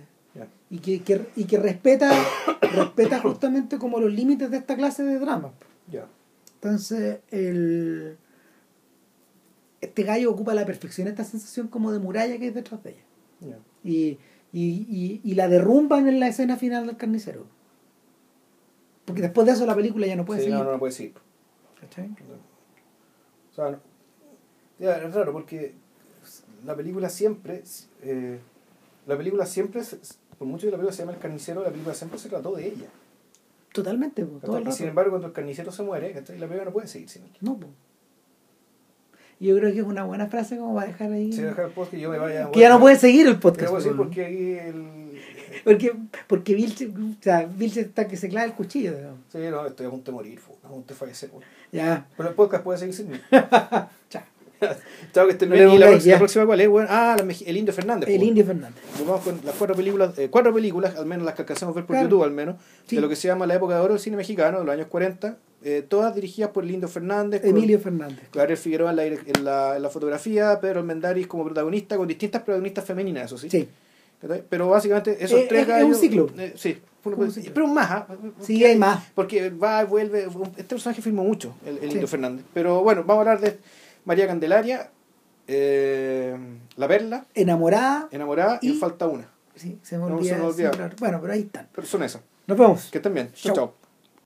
Y que, que- y que respeta, <coughs> respeta <coughs> justamente como los límites de esta clase de drama. Ya. Entonces, el, este gallo ocupa a la perfección esta sensación como de muralla que hay detrás de ella. Y, y, y, y la derrumban en la escena final del carnicero. Porque después de eso la película ya no puede sí, seguir. no, no, no puede seguir. ¿cachai? O sea, no. Ya, es raro porque la película siempre, eh, la película siempre, por mucho que la película se llama El Carnicero, la película siempre se trató de ella. Totalmente, po, todo el sin embargo, cuando el carnicero se muere, la película no puede seguir sin él. No, po. Yo creo que es una buena frase como para dejar ahí. Si dejar el podcast yo me vaya. que ya no puede seguir el No podcast. puedo seguir po. porque ahí el. Porque, porque Vilche, o sea, Vilche está que se clava el cuchillo. digamos. Sí, no, estoy a punto de morir, a punto de fallecer. Ya, Pero el podcast puede seguir sin mí. <laughs> chao. <laughs> Chao, que estén bien. ¿Y la, próxima, la ya. próxima cuál es? Bueno, ah, el Indio Fernández. El fu. Indio Fernández. Nos vamos con las cuatro películas, eh, cuatro películas, al menos las que alcanzamos a ver por Claro. YouTube, al menos, Sí. de lo que se llama la época de oro del cine mexicano, de los años 40, eh, todas dirigidas por Lindo Fernández, Emilio Fernández. Gabriel Figueroa en la, en, la, en la fotografía, Pedro Almendaris como protagonista, con distintas protagonistas femeninas, eso sí. Sí. Pero básicamente esos Eh, tres es- es un gallos- ciclo. eh, sí, un ciclo. pero un más. ¿ah? Sí, hay más. Porque va vuelve. Este personaje filmó mucho, el, el Sí. Indio Fernández. Pero bueno, vamos a hablar de María Candelaria, eh, La Perla, Enamorada. Enamorada y, Y- falta una. Sí, se me No, olvida. se me olvida. Bueno, pero ahí están. Pero son esas. Nos vemos. Que estén bien. Chau. chao.